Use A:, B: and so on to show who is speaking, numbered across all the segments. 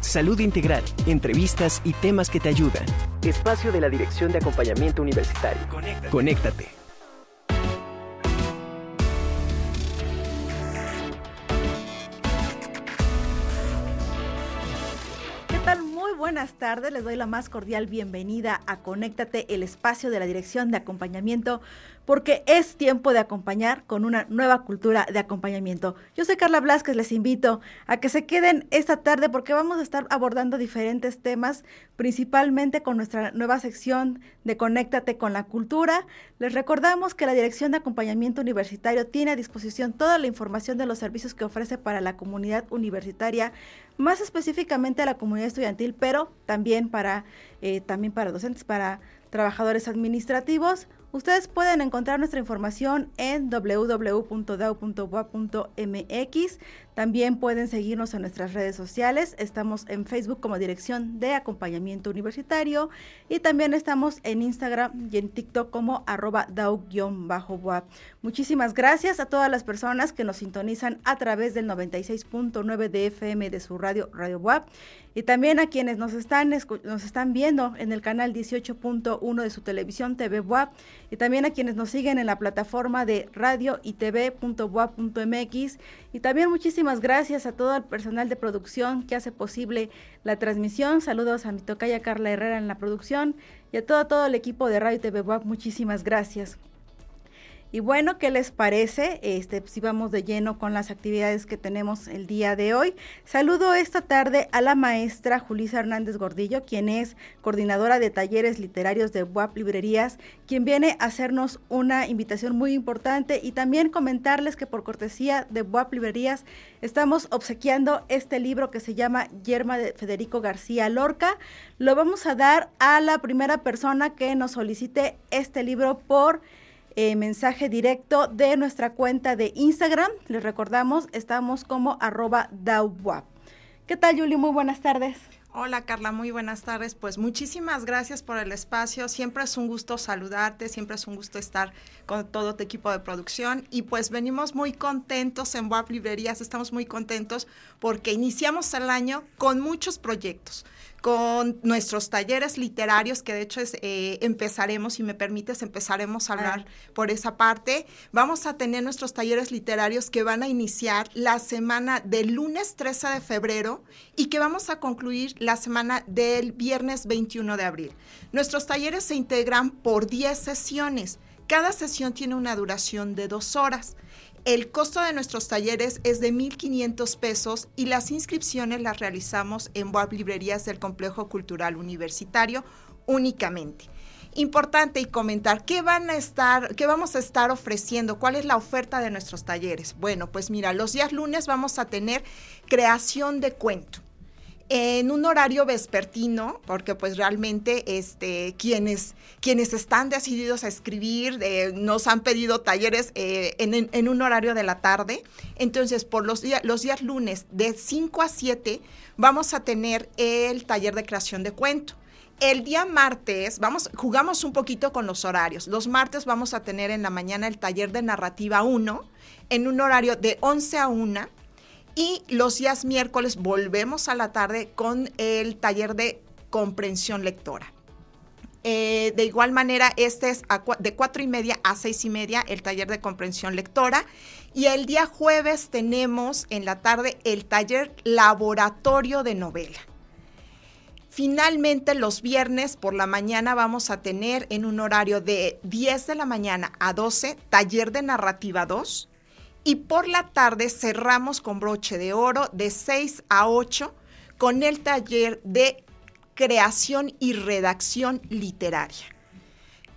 A: Salud integral, entrevistas y temas que te ayudan. Espacio de la Dirección de Acompañamiento Universitario. Conéctate.
B: ¿Qué tal? Muy buenas tardes. Les doy la más cordial bienvenida a Conéctate, el espacio de la Dirección de Acompañamiento porque es tiempo de acompañar con una nueva cultura de acompañamiento. Yo soy Carla Blasquez, les invito a que se queden esta tarde porque vamos a estar abordando diferentes temas, principalmente con nuestra nueva sección de Conéctate con la Cultura. Les recordamos que la Dirección de Acompañamiento Universitario tiene a disposición toda la información de los servicios que ofrece para la comunidad universitaria, más específicamente a la comunidad estudiantil, pero también para, eh, también para docentes, para trabajadores administrativos Ustedes pueden encontrar nuestra información en www.dau.boa.mx. También pueden seguirnos en nuestras redes sociales. Estamos en Facebook como Dirección de Acompañamiento Universitario y también estamos en Instagram y en TikTok como arroba dau-boa. Muchísimas gracias a todas las personas que nos sintonizan a través del 96.9 de FM de su radio Radio WAP y también a quienes nos están, nos están viendo en el canal 18.1 de su televisión TV WAP y también a quienes nos siguen en la plataforma de radio y y también muchísimas gracias a todo el personal de producción que hace posible la transmisión. Saludos a mi tocaya Carla Herrera en la producción y a todo, todo el equipo de Radio y TV WAP. Muchísimas gracias. Y bueno, ¿qué les parece? Este, si vamos de lleno con las actividades que tenemos el día de hoy. Saludo esta tarde a la maestra Julisa Hernández Gordillo, quien es coordinadora de talleres literarios de WAP Librerías, quien viene a hacernos una invitación muy importante y también comentarles que por cortesía de WAP Librerías estamos obsequiando este libro que se llama Yerma de Federico García Lorca. Lo vamos a dar a la primera persona que nos solicite este libro por eh, mensaje directo de nuestra cuenta de Instagram. Les recordamos, estamos como arroba DAWAP. ¿Qué tal, Yuli? Muy buenas tardes.
C: Hola Carla, muy buenas tardes. Pues muchísimas gracias por el espacio. Siempre es un gusto saludarte, siempre es un gusto estar con todo tu equipo de producción y pues venimos muy contentos en WAP Librerías, estamos muy contentos porque iniciamos el año con muchos proyectos con nuestros talleres literarios, que de hecho es, eh, empezaremos, si me permites, empezaremos a hablar por esa parte. Vamos a tener nuestros talleres literarios que van a iniciar la semana del lunes 13 de febrero y que vamos a concluir la semana del viernes 21 de abril. Nuestros talleres se integran por 10 sesiones. Cada sesión tiene una duración de dos horas. El costo de nuestros talleres es de 1.500 pesos y las inscripciones las realizamos en web Librerías del Complejo Cultural Universitario únicamente. Importante y comentar, ¿qué van a estar, qué vamos a estar ofreciendo? ¿Cuál es la oferta de nuestros talleres? Bueno, pues mira, los días lunes vamos a tener creación de cuento en un horario vespertino, porque pues realmente este, quienes, quienes están decididos a escribir eh, nos han pedido talleres eh, en, un horario de la tarde. Entonces, por los, días, lunes de 5 a 7 vamos a tener el taller de creación de cuento. El día martes, vamos, jugamos un poquito con los horarios. Los martes vamos a tener en la mañana el taller de narrativa 1 en un horario de 11 a 1 y los días miércoles volvemos a la tarde con el taller de comprensión lectora. Eh, de igual manera, este es de cuatro y media a seis y media el taller de comprensión lectora. Y el día jueves tenemos en la tarde el taller laboratorio de novela. Finalmente, los viernes por la mañana vamos a tener en un horario de 10 de la mañana a 12 taller de narrativa 2 y por la tarde cerramos con broche de oro de 6 a 8 con el taller de creación y redacción literaria.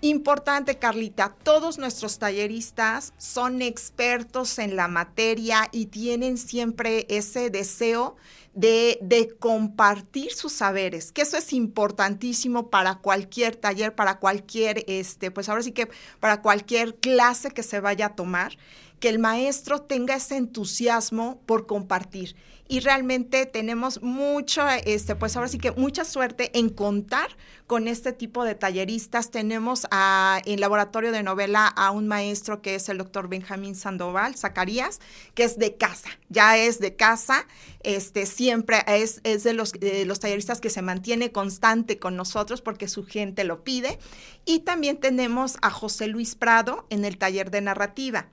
C: Importante, Carlita, todos nuestros talleristas son expertos en la materia y tienen siempre ese deseo de, de, compartir sus saberes, que eso es importantísimo para cualquier taller, para cualquier, este, pues ahora sí que para cualquier clase que se vaya a tomar que el maestro tenga ese entusiasmo por compartir. y realmente tenemos mucho, este, pues ahora sí que mucha suerte en contar con este tipo de talleristas. Tenemos a, en laboratorio de novela a un maestro que es el doctor Benjamín Sandoval, Zacarías, que es de casa, ya es de casa, este, siempre es, es de los, de los talleristas que se mantiene constante con nosotros porque su gente lo pide. Y también tenemos a José Luis Prado en el taller de narrativa.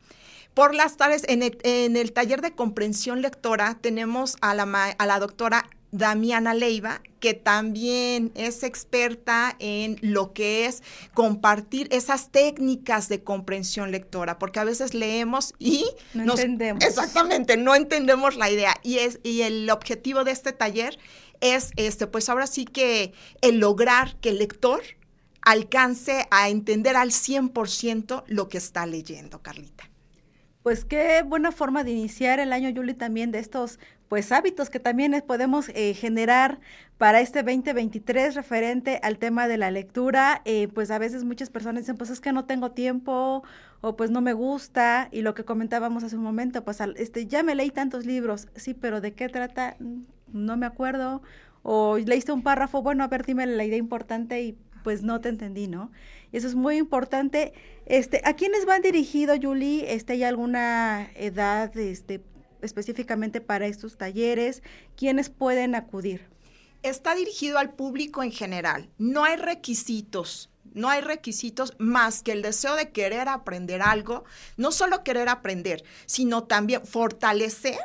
C: Por las tardes, en el, taller de comprensión lectora, tenemos a la, a la doctora Damiana Leiva, que también es experta en lo que es compartir esas técnicas de comprensión lectora, porque a veces leemos y
B: no entendemos.
C: Exactamente, no entendemos la idea. Y, es, y el objetivo de este taller es, este, pues ahora sí que el lograr que el lector alcance a entender al 100% lo que está leyendo, Carlita.
B: Pues qué buena forma de iniciar el año, Yuli, también de estos pues hábitos que también podemos eh, generar para este 2023 referente al tema de la lectura. Eh, pues a veces muchas personas dicen, pues es que no tengo tiempo o pues no me gusta. Y lo que comentábamos hace un momento, pues este, ya me leí tantos libros, sí, pero ¿de qué trata? No me acuerdo. O leíste un párrafo, bueno, a ver, dime la idea importante y pues no te entendí, ¿no? Eso es muy importante. Este, ¿A quiénes van dirigido, Julie? Este, ¿Hay alguna edad este, específicamente para estos talleres? ¿Quiénes pueden acudir?
C: Está dirigido al público en general. No hay requisitos. No hay requisitos más que el deseo de querer aprender algo, no solo querer aprender, sino también fortalecer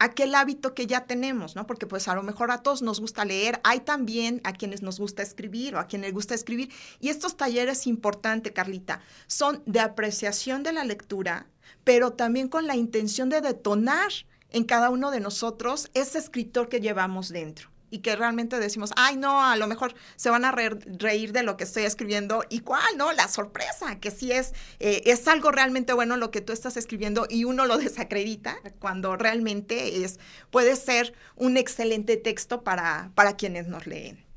C: aquel hábito que ya tenemos, ¿no? Porque pues a lo mejor a todos nos gusta leer, hay también a quienes nos gusta escribir o a quienes les gusta escribir. Y estos talleres, importante, Carlita, son de apreciación de la lectura, pero también con la intención de detonar en cada uno de nosotros ese escritor que llevamos dentro y que realmente decimos, ay, no, a lo mejor se van a reír de lo que estoy escribiendo. ¿Y cuál? No, la sorpresa, que sí es, eh, es algo realmente bueno lo que tú estás escribiendo y uno lo desacredita cuando realmente es, puede ser un excelente texto para, para quienes nos leen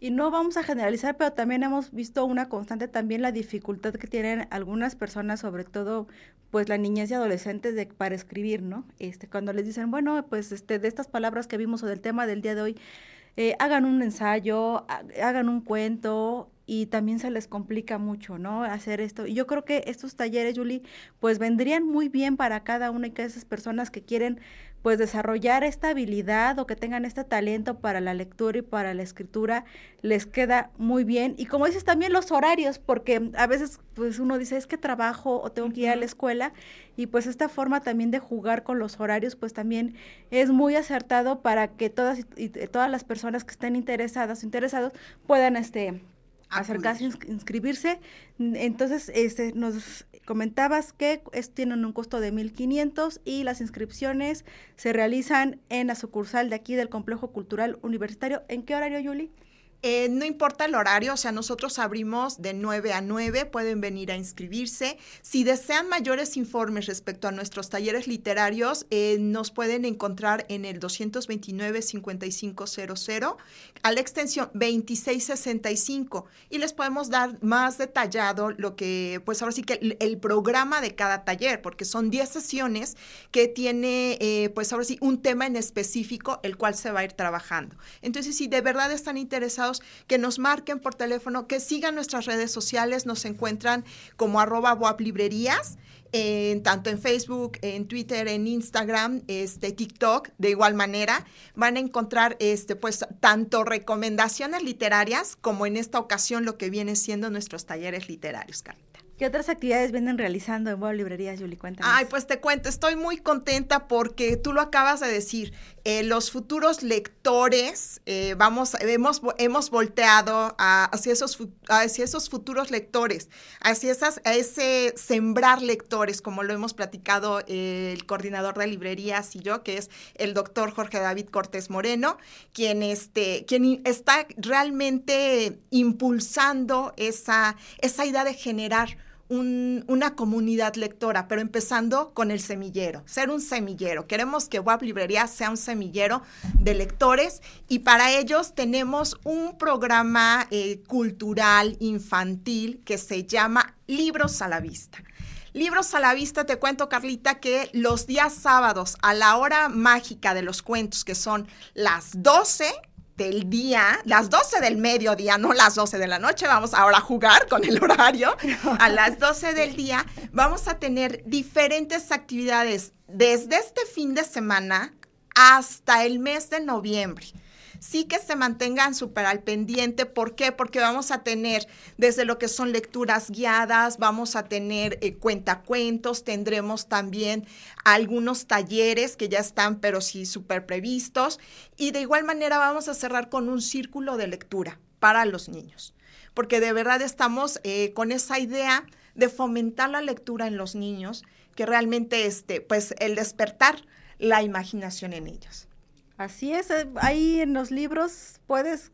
B: y no vamos a generalizar, pero también hemos visto una constante también la dificultad que tienen algunas personas, sobre todo pues la niñez y adolescentes de, para escribir, ¿no? Este, cuando les dicen, bueno, pues este, de estas palabras que vimos o del tema del día de hoy, eh, hagan un ensayo, hagan un cuento y también se les complica mucho, ¿no? Hacer esto. Y yo creo que estos talleres, Julie, pues vendrían muy bien para cada una de esas personas que quieren pues desarrollar esta habilidad o que tengan este talento para la lectura y para la escritura les queda muy bien. Y como dices también los horarios, porque a veces pues uno dice es que trabajo o tengo que ir a la escuela y pues esta forma también de jugar con los horarios pues también es muy acertado para que todas y, todas las personas que estén interesadas o interesados puedan este acercarse, inscribirse. Entonces, este, nos comentabas que tienen un costo de 1.500 y las inscripciones se realizan en la sucursal de aquí del Complejo Cultural Universitario. ¿En qué horario, Yuli?
C: Eh, no importa el horario, o sea, nosotros abrimos de 9 a 9, pueden venir a inscribirse. Si desean mayores informes respecto a nuestros talleres literarios, eh, nos pueden encontrar en el 229-5500 a la extensión 2665 y les podemos dar más detallado lo que, pues ahora sí que el, programa de cada taller, porque son 10 sesiones que tiene, eh, pues ahora sí, un tema en específico, el cual se va a ir trabajando. Entonces, si de verdad están interesados, que nos marquen por teléfono, que sigan nuestras redes sociales, nos encuentran como arroba WAP Librerías. tanto en Facebook, en Twitter, en Instagram, este, TikTok, de igual manera, van a encontrar este, pues, tanto recomendaciones literarias como en esta ocasión lo que viene siendo nuestros talleres literarios, Carlita.
B: ¿Qué otras actividades vienen realizando en Web Librerías, Yuli? Cuéntanos.
C: Ay, pues te cuento, estoy muy contenta porque tú lo acabas de decir. Eh, los futuros lectores, eh, vamos, hemos, hemos volteado hacia, esos, hacia esos futuros lectores, hacia esas, a ese sembrar lectores, como lo hemos platicado eh, el coordinador de librerías y yo, que es el doctor Jorge David Cortés Moreno, quien, este, quien está realmente impulsando esa, esa idea de generar una comunidad lectora, pero empezando con el semillero, ser un semillero. Queremos que WAP Librería sea un semillero de lectores y para ellos tenemos un programa eh, cultural infantil que se llama Libros a la Vista. Libros a la vista, te cuento, Carlita, que los días sábados a la hora mágica de los cuentos, que son las 12 del día, las 12 del mediodía, no las 12 de la noche, vamos ahora a jugar con el horario, a las 12 del día vamos a tener diferentes actividades desde este fin de semana hasta el mes de noviembre sí que se mantengan súper al pendiente. ¿Por qué? Porque vamos a tener desde lo que son lecturas guiadas, vamos a tener eh, cuentacuentos, tendremos también algunos talleres que ya están, pero sí súper previstos. Y de igual manera vamos a cerrar con un círculo de lectura para los niños, porque de verdad estamos eh, con esa idea de fomentar la lectura en los niños, que realmente este, pues el despertar la imaginación en ellos.
B: Así es, eh, ahí en los libros puedes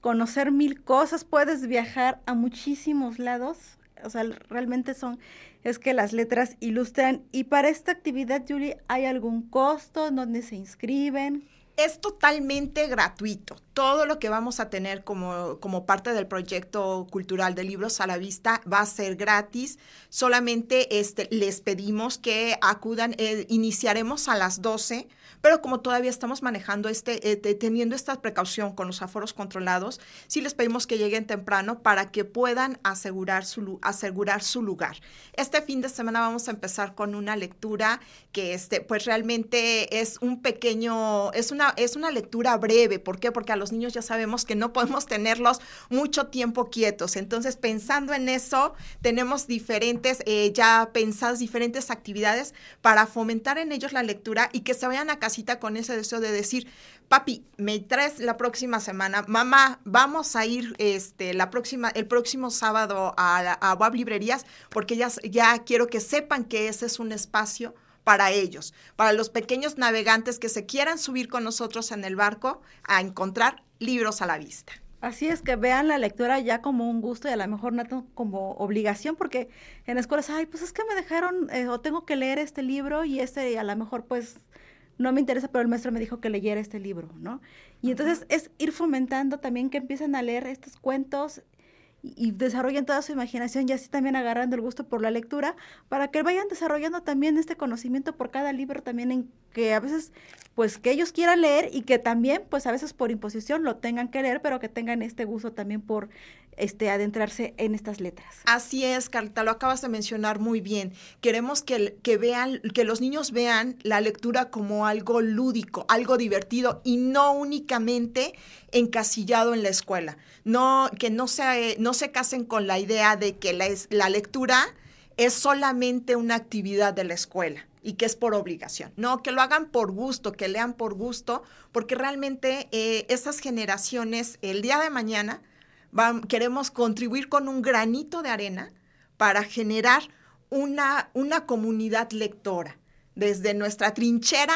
B: conocer mil cosas, puedes viajar a muchísimos lados. O sea, realmente son, es que las letras ilustran. Y para esta actividad, Julie, ¿hay algún costo? ¿Dónde se inscriben?
C: Es totalmente gratuito. Todo lo que vamos a tener como, como parte del proyecto cultural de libros a la vista va a ser gratis. Solamente este, les pedimos que acudan. Eh, iniciaremos a las 12 pero como todavía estamos manejando este, eh, teniendo esta precaución con los aforos controlados, sí les pedimos que lleguen temprano para que puedan asegurar su, asegurar su lugar. Este fin de semana vamos a empezar con una lectura que este, pues realmente es un pequeño, es una, es una lectura breve. ¿Por qué? Porque a los niños ya sabemos que no podemos tenerlos mucho tiempo quietos. Entonces, pensando en eso, tenemos diferentes, eh, ya pensadas diferentes actividades para fomentar en ellos la lectura y que se vayan a cita con ese deseo de decir, papi, me traes la próxima semana, mamá, vamos a ir este, la próxima, el próximo sábado a, a Web Librerías, porque ya, ya quiero que sepan que ese es un espacio para ellos, para los pequeños navegantes que se quieran subir con nosotros en el barco a encontrar libros a la vista.
B: Así es que vean la lectura ya como un gusto y a lo mejor no como obligación, porque en escuelas, ay, pues es que me dejaron eh, o tengo que leer este libro y este a lo mejor pues no me interesa, pero el maestro me dijo que leyera este libro, ¿no? Y entonces es ir fomentando también que empiecen a leer estos cuentos y, desarrollen toda su imaginación y así también agarrando el gusto por la lectura para que vayan desarrollando también este conocimiento por cada libro también en que a veces pues que ellos quieran leer y que también pues a veces por imposición lo tengan que leer pero que tengan este gusto también por este adentrarse en estas letras.
C: Así es, Carlita, lo acabas de mencionar muy bien. Queremos que, que vean que los niños vean la lectura como algo lúdico, algo divertido y no únicamente encasillado en la escuela. No que no se no se casen con la idea de que la, la lectura es solamente una actividad de la escuela y que es por obligación. No, que lo hagan por gusto, que lean por gusto, porque realmente eh, esas generaciones el día de mañana queremos contribuir con un granito de arena para generar una, una comunidad lectora. Desde nuestra trinchera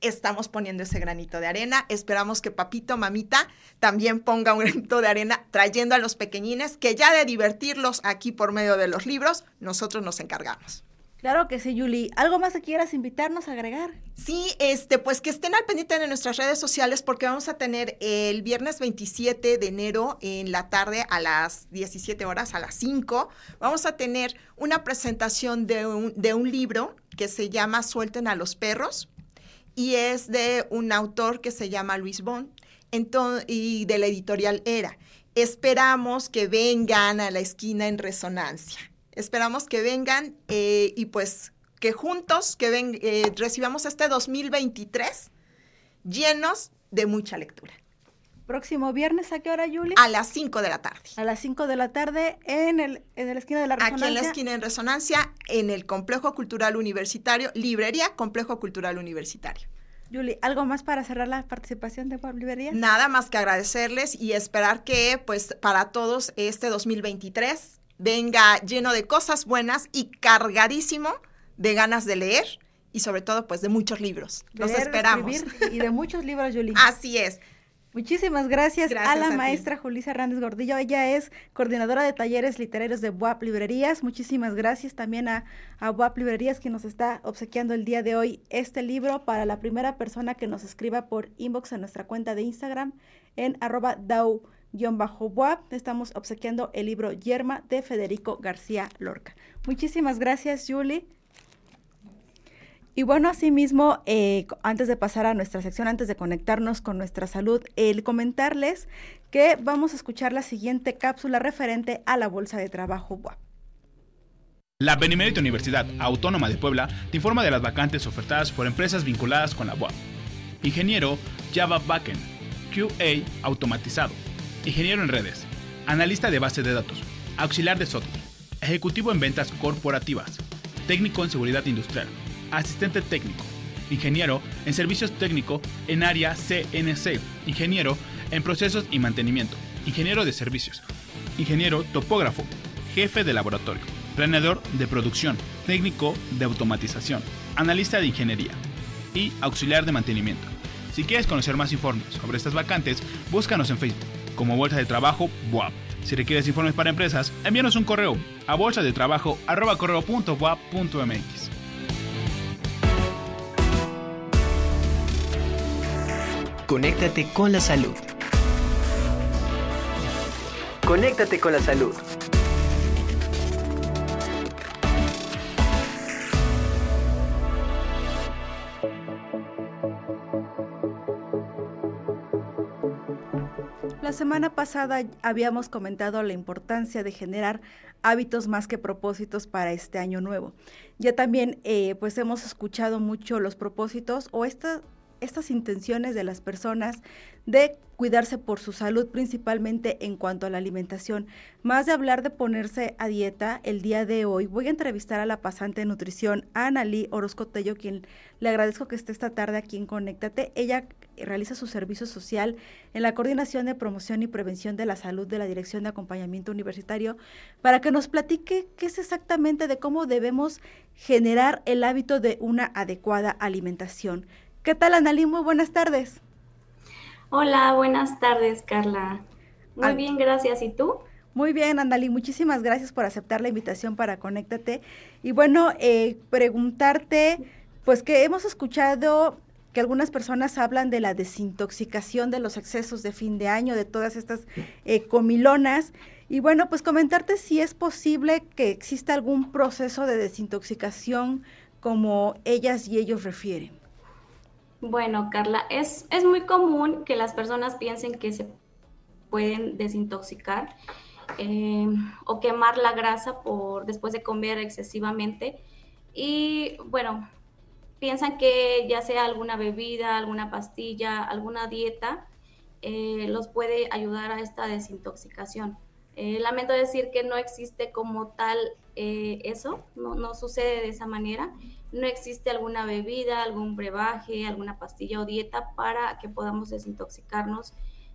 C: estamos poniendo ese granito de arena. Esperamos que papito, mamita también ponga un granito de arena trayendo a los pequeñines, que ya de divertirlos aquí por medio de los libros, nosotros nos encargamos.
B: Claro que sí, Yuli. ¿Algo más que quieras invitarnos a agregar?
C: Sí, este, pues que estén al pendiente de nuestras redes sociales porque vamos a tener el viernes 27 de enero en la tarde a las 17 horas, a las 5, vamos a tener una presentación de un, de un libro que se llama Suelten a los perros y es de un autor que se llama Luis Bond y de la editorial Era. Esperamos que vengan a la esquina en resonancia. Esperamos que vengan eh, y pues que juntos que ven, eh, recibamos este 2023 llenos de mucha lectura.
B: Próximo viernes, ¿a qué hora, Julia?
C: A las 5 de la tarde.
B: A las 5 de la tarde en, el, en la esquina de la Resonancia.
C: Aquí en la esquina de Resonancia, en el Complejo Cultural Universitario, Librería Complejo Cultural Universitario.
B: Julie, ¿algo más para cerrar la participación de Pablo Librería?
C: Nada más que agradecerles y esperar que, pues, para todos este 2023 venga lleno de cosas buenas y cargadísimo de ganas de leer y sobre todo pues de muchos libros. Los esperamos.
B: y de muchos libros, Julie.
C: Así es.
B: Muchísimas gracias, a la maestra Julisa Hernández Gordillo. Ella es coordinadora de talleres literarios de BUAP Librerías. Muchísimas gracias también a, a BUAP Librerías que nos está obsequiando el día de hoy este libro para la primera persona que nos escriba por inbox a nuestra cuenta de Instagram en arroba estamos obsequiando el libro Yerma de Federico García Lorca. Muchísimas gracias, Julie. Y bueno, asimismo, eh, antes de pasar a nuestra sección, antes de conectarnos con nuestra salud, el comentarles que vamos a escuchar la siguiente cápsula referente a la Bolsa de Trabajo WAP.
D: La Benemérita Universidad Autónoma de Puebla te informa de las vacantes ofertadas por empresas vinculadas con la UAP. Ingeniero Java Backend, QA automatizado, ingeniero en redes, analista de base de datos, auxiliar de software, ejecutivo en ventas corporativas, técnico en seguridad industrial, asistente técnico, ingeniero en servicios técnico en área CNC, ingeniero en procesos y mantenimiento, ingeniero de servicios, ingeniero topógrafo, jefe de laboratorio, planeador de producción, técnico de automatización, analista de ingeniería y auxiliar de mantenimiento. Si quieres conocer más informes sobre estas vacantes, búscanos en Facebook como Bolsa de Trabajo BUAP. Si requieres informes para empresas, envíanos un correo a bolsadetrabajo.mx.
A: Conéctate con la salud. Conéctate con la salud.
B: Semana pasada habíamos comentado la importancia de generar hábitos más que propósitos para este año nuevo. Ya también eh, pues hemos escuchado mucho los propósitos o esta, estas intenciones de las personas de cuidarse por su salud, principalmente en cuanto a la alimentación. Más de hablar de ponerse a dieta, el día de hoy voy a entrevistar a la pasante de nutrición, Analí Orozco Tello, quien le agradezco que esté esta tarde aquí en Conéctate. Ella realiza su servicio social en la Coordinación de Promoción y Prevención de la Salud de la Dirección de Acompañamiento Universitario, para que nos platique qué es exactamente de cómo debemos generar el hábito de una adecuada alimentación. ¿Qué tal, Analí? Muy buenas tardes.
E: Hola, buenas tardes, Carla. Muy bien, gracias. ¿Y tú?
B: Muy bien, Andalí, muchísimas gracias por aceptar la invitación para Conéctate. Y bueno, eh, preguntarte, pues que hemos escuchado que algunas personas hablan de la desintoxicación de los excesos de fin de año, de todas estas eh, comilonas. Y bueno, pues comentarte si es posible que exista algún proceso de desintoxicación como ellas y ellos refieren.
E: Bueno, Carla, es, es muy común que las personas piensen que se pueden desintoxicar eh, o quemar la grasa por después de comer excesivamente. Y bueno, piensan que ya sea alguna bebida, alguna pastilla, alguna dieta, eh, los puede ayudar a esta desintoxicación. Eh, lamento decir que no existe como tal eso, no, no sucede de esa manera no existe alguna bebida, algún brebaje, alguna pastilla o dieta para que podamos desintoxicarnos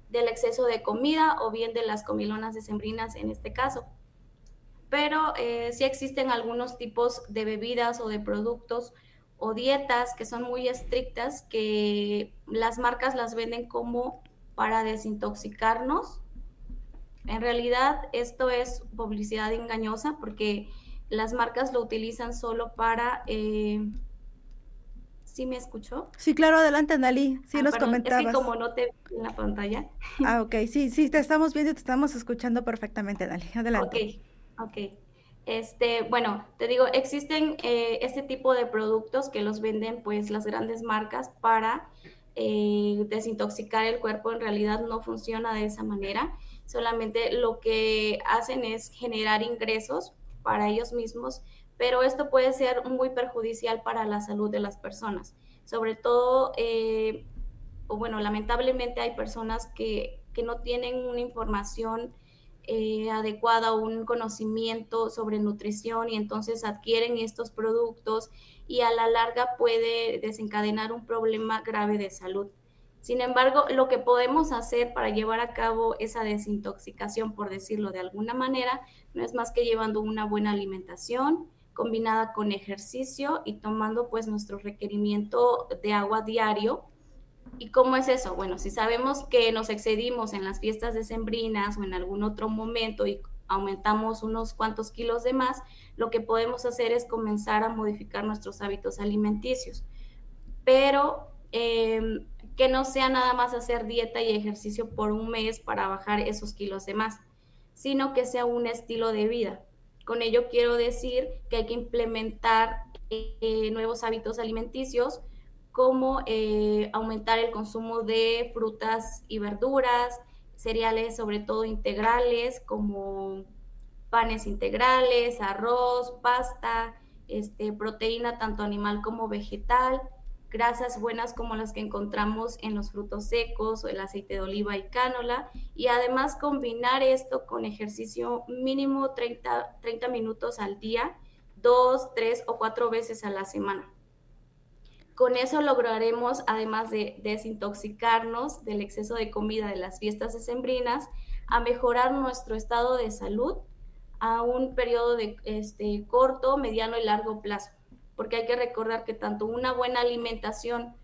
E: del exceso de comida o bien de las comilonas decembrinas en este caso. Pero eh, sí existen algunos tipos de bebidas o de productos o dietas que son muy estrictas que las marcas las venden como para desintoxicarnos. En realidad esto es publicidad engañosa porque las marcas lo utilizan solo para... Eh... ¿Sí me escuchó?
B: Sí, claro, adelante, Andalí. Sí, ah, comentabas.
E: Es que como no te en la pantalla.
B: Ah, ok. Sí, sí, te estamos viendo y te estamos escuchando perfectamente, Andalí. Adelante.
E: Ok, ok. Este, bueno, te digo, existen eh, este tipo de productos que los venden pues las grandes marcas para eh, desintoxicar el cuerpo. En realidad no funciona de esa manera. Solamente lo que hacen es generar ingresos para ellos mismos, pero esto puede ser muy perjudicial para la salud de las personas. Sobre todo, eh, bueno, lamentablemente hay personas que, que no tienen una información eh, adecuada o un conocimiento sobre nutrición y entonces adquieren estos productos y a la larga puede desencadenar un problema grave de salud. Sin embargo, lo que podemos hacer para llevar a cabo esa desintoxicación, por decirlo de alguna manera, no es más que llevando una buena alimentación combinada con ejercicio y tomando pues nuestro requerimiento de agua diario. ¿Y cómo es eso? Bueno, si sabemos que nos excedimos en las fiestas decembrinas o en algún otro momento y aumentamos unos cuantos kilos de más, lo que podemos hacer es comenzar a modificar nuestros hábitos alimenticios. Pero em, que no sea nada más hacer dieta y ejercicio por un mes para bajar esos kilos de más, sino que sea un estilo de vida. Con ello quiero decir que hay que implementar eh, nuevos hábitos alimenticios como eh, aumentar el consumo de frutas y verduras, cereales sobre todo integrales como panes integrales, arroz, pasta, este, proteína tanto animal como vegetal, grasas buenas como las que encontramos en los frutos secos o el aceite de oliva y cánola y además combinar esto con ejercicio mínimo 30, 30 minutos al día, dos, tres o cuatro veces a la semana. Con eso lograremos, además de desintoxicarnos del exceso de comida de las fiestas decembrinas, a mejorar nuestro estado de salud a un periodo de este, corto, mediano y largo plazo porque hay que recordar que tanto una buena alimentación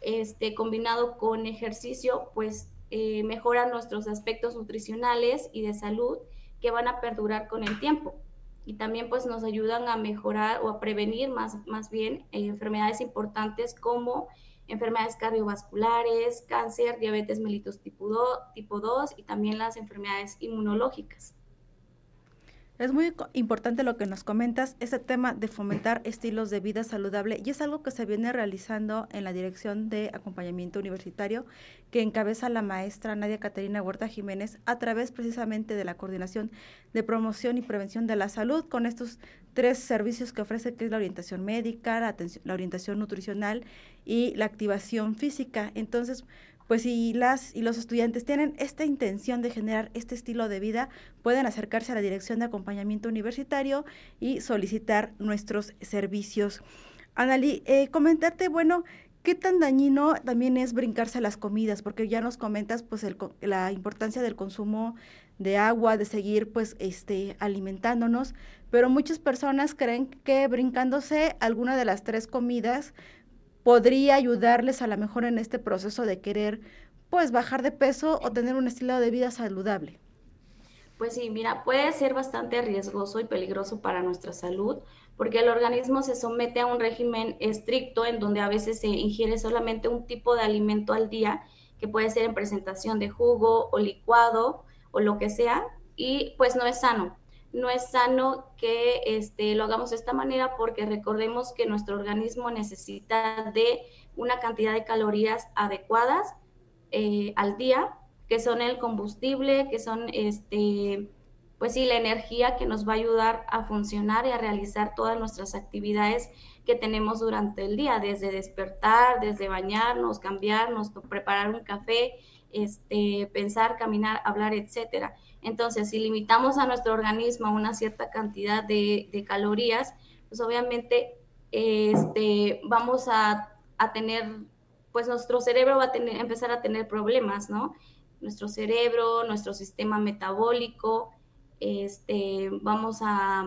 E: este, combinado con ejercicio, pues eh, mejora nuestros aspectos nutricionales y de salud que van a perdurar con el tiempo. Y también pues nos ayudan a mejorar o a prevenir más, más bien eh, enfermedades importantes como enfermedades cardiovasculares, cáncer, diabetes mellitus tipo tipo 2 y también las enfermedades inmunológicas.
B: Es muy importante lo que nos comentas, ese tema de fomentar estilos de vida saludable y es algo que se viene realizando en la Dirección de Acompañamiento Universitario que encabeza la maestra Nadia Caterina Huerta Jiménez a través precisamente de la Coordinación de Promoción y Prevención de la Salud con estos tres servicios que ofrece, que es la orientación médica, la, la orientación nutricional y la activación física. Entonces, pues si las y los estudiantes tienen esta intención de generar este estilo de vida, pueden acercarse a la Dirección de Acompañamiento Universitario y solicitar nuestros servicios. Anali, eh, comentarte, bueno, ¿qué tan dañino también es brincarse las comidas? Porque ya nos comentas pues la importancia del consumo de agua, de seguir pues este alimentándonos, pero muchas personas creen que brincándose alguna de las tres comidas podría ayudarles a lo mejor en este proceso de querer pues bajar de peso o tener un estilo de vida saludable?
E: Pues sí, mira, puede ser bastante riesgoso y peligroso para nuestra salud porque el organismo se somete a un régimen estricto en donde a veces se ingiere solamente un tipo de alimento al día, que puede ser en presentación de jugo o licuado o lo que sea, y pues no es sano no es sano que este, lo hagamos de esta manera porque recordemos que nuestro organismo necesita de una cantidad de calorías adecuadas eh, al día, que son el combustible, que son este, pues sí, la energía que nos va a ayudar a funcionar y a realizar todas nuestras actividades que tenemos durante el día, desde despertar, desde bañarnos, cambiarnos, preparar un café, este, pensar, caminar, hablar, etcétera. Entonces, si limitamos a nuestro organismo una cierta cantidad de, calorías, pues obviamente este, vamos a, tener, pues nuestro cerebro va a empezar a tener problemas, ¿no? Nuestro cerebro, nuestro sistema metabólico, este, vamos a,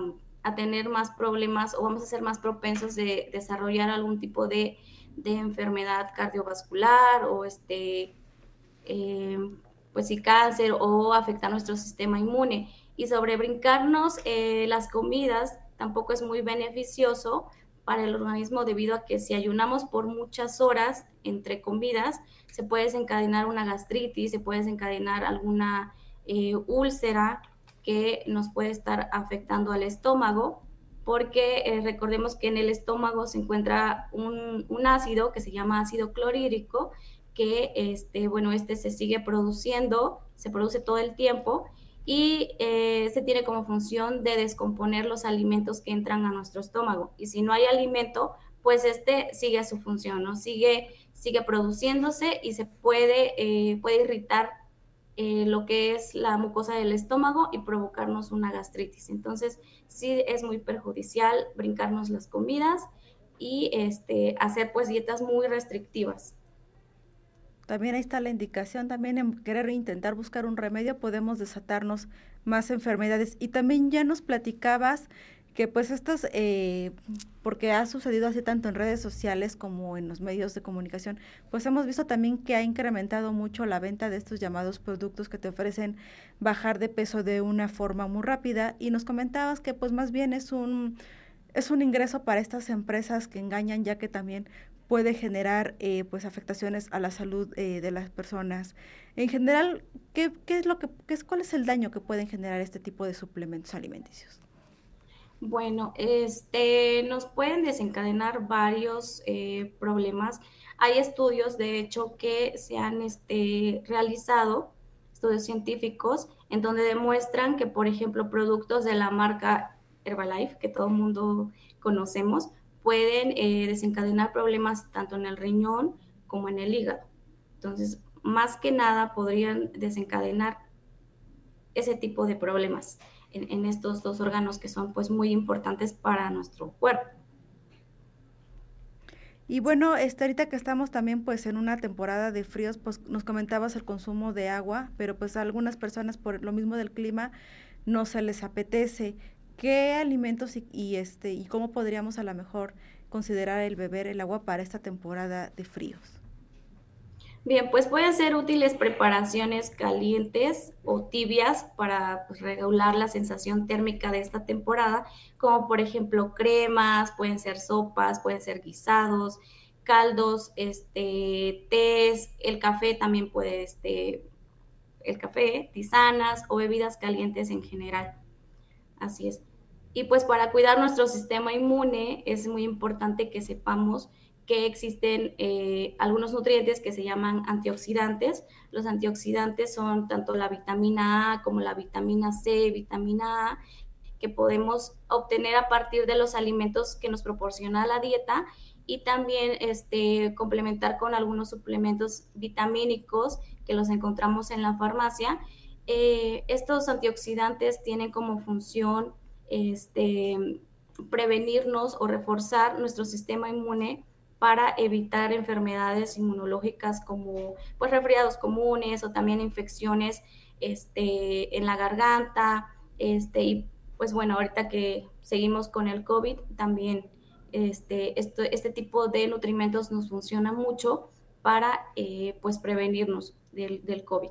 E: tener más problemas o vamos a ser más propensos de desarrollar algún tipo de, enfermedad cardiovascular o este, eh, pues sí, cáncer o afectar nuestro sistema inmune. Y sobre brincarnos eh, las comidas tampoco es muy beneficioso para el organismo debido a que si ayunamos por muchas horas entre comidas, se puede desencadenar una gastritis, se puede desencadenar alguna eh, úlcera que nos puede estar afectando al estómago, porque eh, recordemos que en el estómago se encuentra un, un ácido que se llama ácido clorhídrico que este, bueno, este se sigue produciendo, se produce todo el tiempo y eh, se tiene como función de descomponer los alimentos que entran a nuestro estómago. Y si no hay alimento, pues este sigue su función, ¿no? Sigue, sigue produciéndose y se puede, eh, puede irritar eh, lo que es la mucosa del estómago y provocarnos una gastritis. Entonces, sí es muy perjudicial brincarnos las comidas y este, hacer pues dietas muy restrictivas.
B: También ahí está la indicación, también en querer intentar buscar un remedio podemos desatarnos más enfermedades. Y también ya nos platicabas que pues estas, eh, porque ha sucedido así tanto en redes sociales como en los medios de comunicación, pues hemos visto también que ha incrementado mucho la venta de estos llamados productos que te ofrecen bajar de peso de una forma muy rápida y nos comentabas que pues más bien es un es un ingreso para estas empresas que engañan ya que también puede generar eh, pues afectaciones a la salud eh, de las personas. En general, ¿qué, es lo que, qué es, ¿cuál es el daño que pueden generar este tipo de suplementos alimenticios?
E: Bueno, este, nos pueden desencadenar varios eh, problemas. Hay estudios, de hecho, que se han este, realizado, estudios científicos, en donde demuestran que, por ejemplo, productos de la marca Herbalife, que todo el mundo conocemos, pueden eh, desencadenar problemas tanto en el riñón como en el hígado. Entonces, más que nada podrían desencadenar ese tipo de problemas en, estos dos órganos que son pues muy importantes para nuestro cuerpo.
B: Y bueno, este, ahorita que estamos también pues en una temporada de fríos, pues nos comentabas el consumo de agua, pero pues a algunas personas por lo mismo del clima no se les apetece. ¿Qué alimentos y, este y cómo podríamos a lo mejor considerar el beber el agua para esta temporada de fríos?
E: Bien, pues pueden ser útiles preparaciones calientes o tibias para pues, regular la sensación térmica de esta temporada, como por ejemplo cremas, pueden ser sopas, pueden ser guisados, caldos, este, tés, el café también puede, este, el café, tisanas o bebidas calientes en general. Así es. Y pues para cuidar nuestro sistema inmune es muy importante que sepamos que existen eh, algunos nutrientes que se llaman antioxidantes. Los antioxidantes son tanto la vitamina A como la vitamina C, vitamina A, que podemos obtener a partir de los alimentos que nos proporciona la dieta y también este, complementar con algunos suplementos vitamínicos que los encontramos en la farmacia eh, estos antioxidantes tienen como función este, prevenirnos o reforzar nuestro sistema inmune para evitar enfermedades inmunológicas como pues resfriados comunes o también infecciones este, en la garganta este, y pues bueno ahorita que seguimos con el COVID también este, este tipo de nutrimentos nos funciona mucho para eh, pues prevenirnos del, del COVID.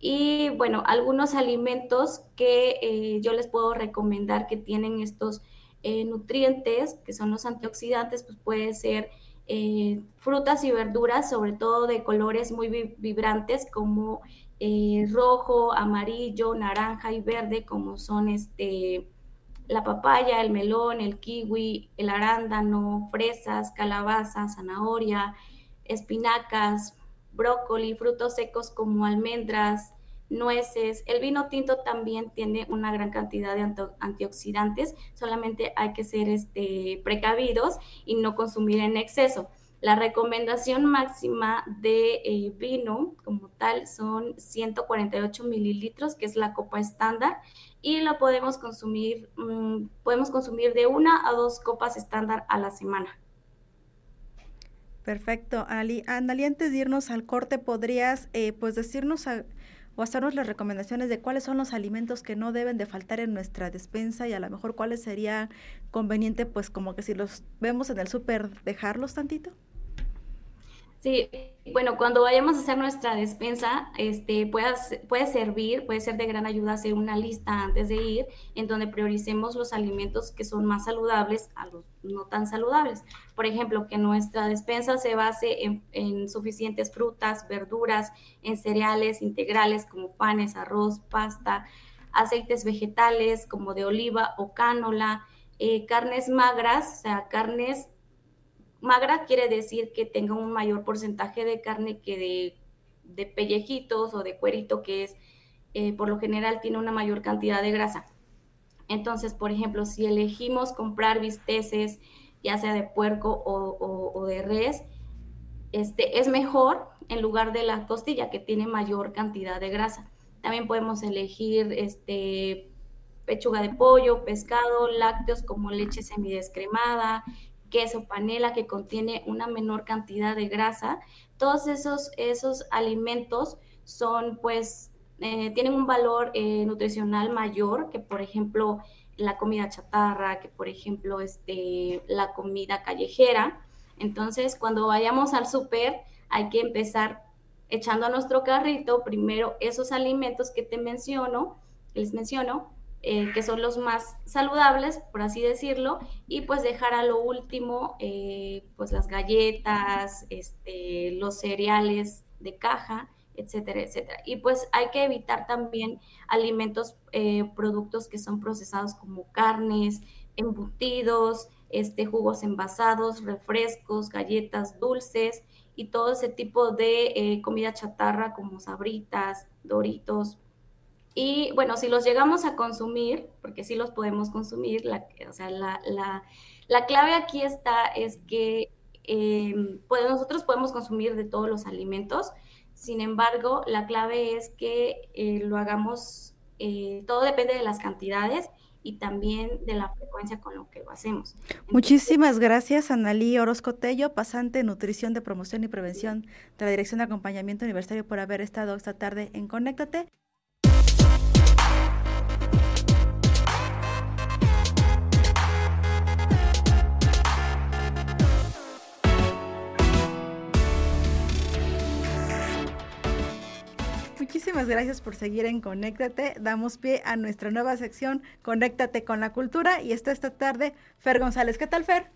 E: Y bueno, algunos alimentos que eh, yo les puedo recomendar que tienen estos eh, nutrientes, que son los antioxidantes, pues puede ser eh, frutas y verduras, sobre todo de colores muy vibrantes como rojo, amarillo, naranja y verde, como son este la papaya, el melón, el kiwi, el arándano, fresas, calabaza, zanahoria, espinacas, brócoli, frutos secos como almendras, nueces. El vino tinto también tiene una gran cantidad de antioxidantes, solamente hay que ser este, precavidos y no consumir en exceso. La recomendación máxima de eh, vino como tal son 148 mililitros, que es la copa estándar, y lo podemos consumir, mm, podemos consumir de una a dos copas estándar a la semana.
B: Perfecto. Ali, antes de irnos al corte, ¿podrías eh, pues decirnos o hacernos las recomendaciones de cuáles son los alimentos que no deben de faltar en nuestra despensa y a lo mejor cuáles sería conveniente pues como que si los vemos en el súper dejarlos tantito?
E: Sí, bueno, cuando vayamos a hacer nuestra despensa, este, puede, puede servir, puede ser de gran ayuda hacer una lista antes de ir, en donde prioricemos los alimentos que son más saludables a los no tan saludables. Por ejemplo, que nuestra despensa se base en, en suficientes frutas, verduras, en cereales integrales como panes, arroz, pasta, aceites vegetales como de oliva o cánola, eh, carnes magras, o sea, carnes Magra quiere decir que tenga un mayor porcentaje de carne que de, pellejitos o de cuerito, que es, eh, por lo general, tiene una mayor cantidad de grasa. Entonces, por ejemplo, si elegimos comprar bisteces, ya sea de puerco o, de res, este, es mejor en lugar de la costilla, que tiene mayor cantidad de grasa. También podemos elegir este, pechuga de pollo, pescado, lácteos como leche semidescremada, queso panela que contiene una menor cantidad de grasa. Todos esos, esos alimentos son pues, eh, tienen un valor eh, nutricional mayor que por ejemplo la comida chatarra, que por ejemplo este, la comida callejera. Entonces, cuando vayamos al súper, hay que empezar echando a nuestro carrito primero esos alimentos que te menciono, que les menciono, eh, que son los más saludables, por así decirlo, y pues dejar a lo último eh, pues las galletas, este, los cereales de caja, etcétera, etcétera. Y pues hay que evitar también alimentos, eh, productos que son procesados como carnes, embutidos, este, jugos envasados, refrescos, galletas dulces y todo ese tipo de comida chatarra como sabritas, doritos, y bueno, si los llegamos a consumir, porque sí los podemos consumir, la, o sea, la, la, clave aquí está es que eh, pues nosotros podemos consumir de todos los alimentos, sin embargo, la clave es que eh, lo hagamos, eh, todo depende de las cantidades y también de la frecuencia con lo que lo hacemos.
B: Muchísimas gracias, Analí Orozco Tello, pasante Nutrición de Promoción y Prevención de la Dirección de Acompañamiento Universitario, por haber estado esta tarde en Conéctate. Muchísimas gracias por seguir en Conéctate. Damos pie a nuestra nueva sección Conéctate con la Cultura y está esta tarde Fer González. ¿Qué tal, Fer?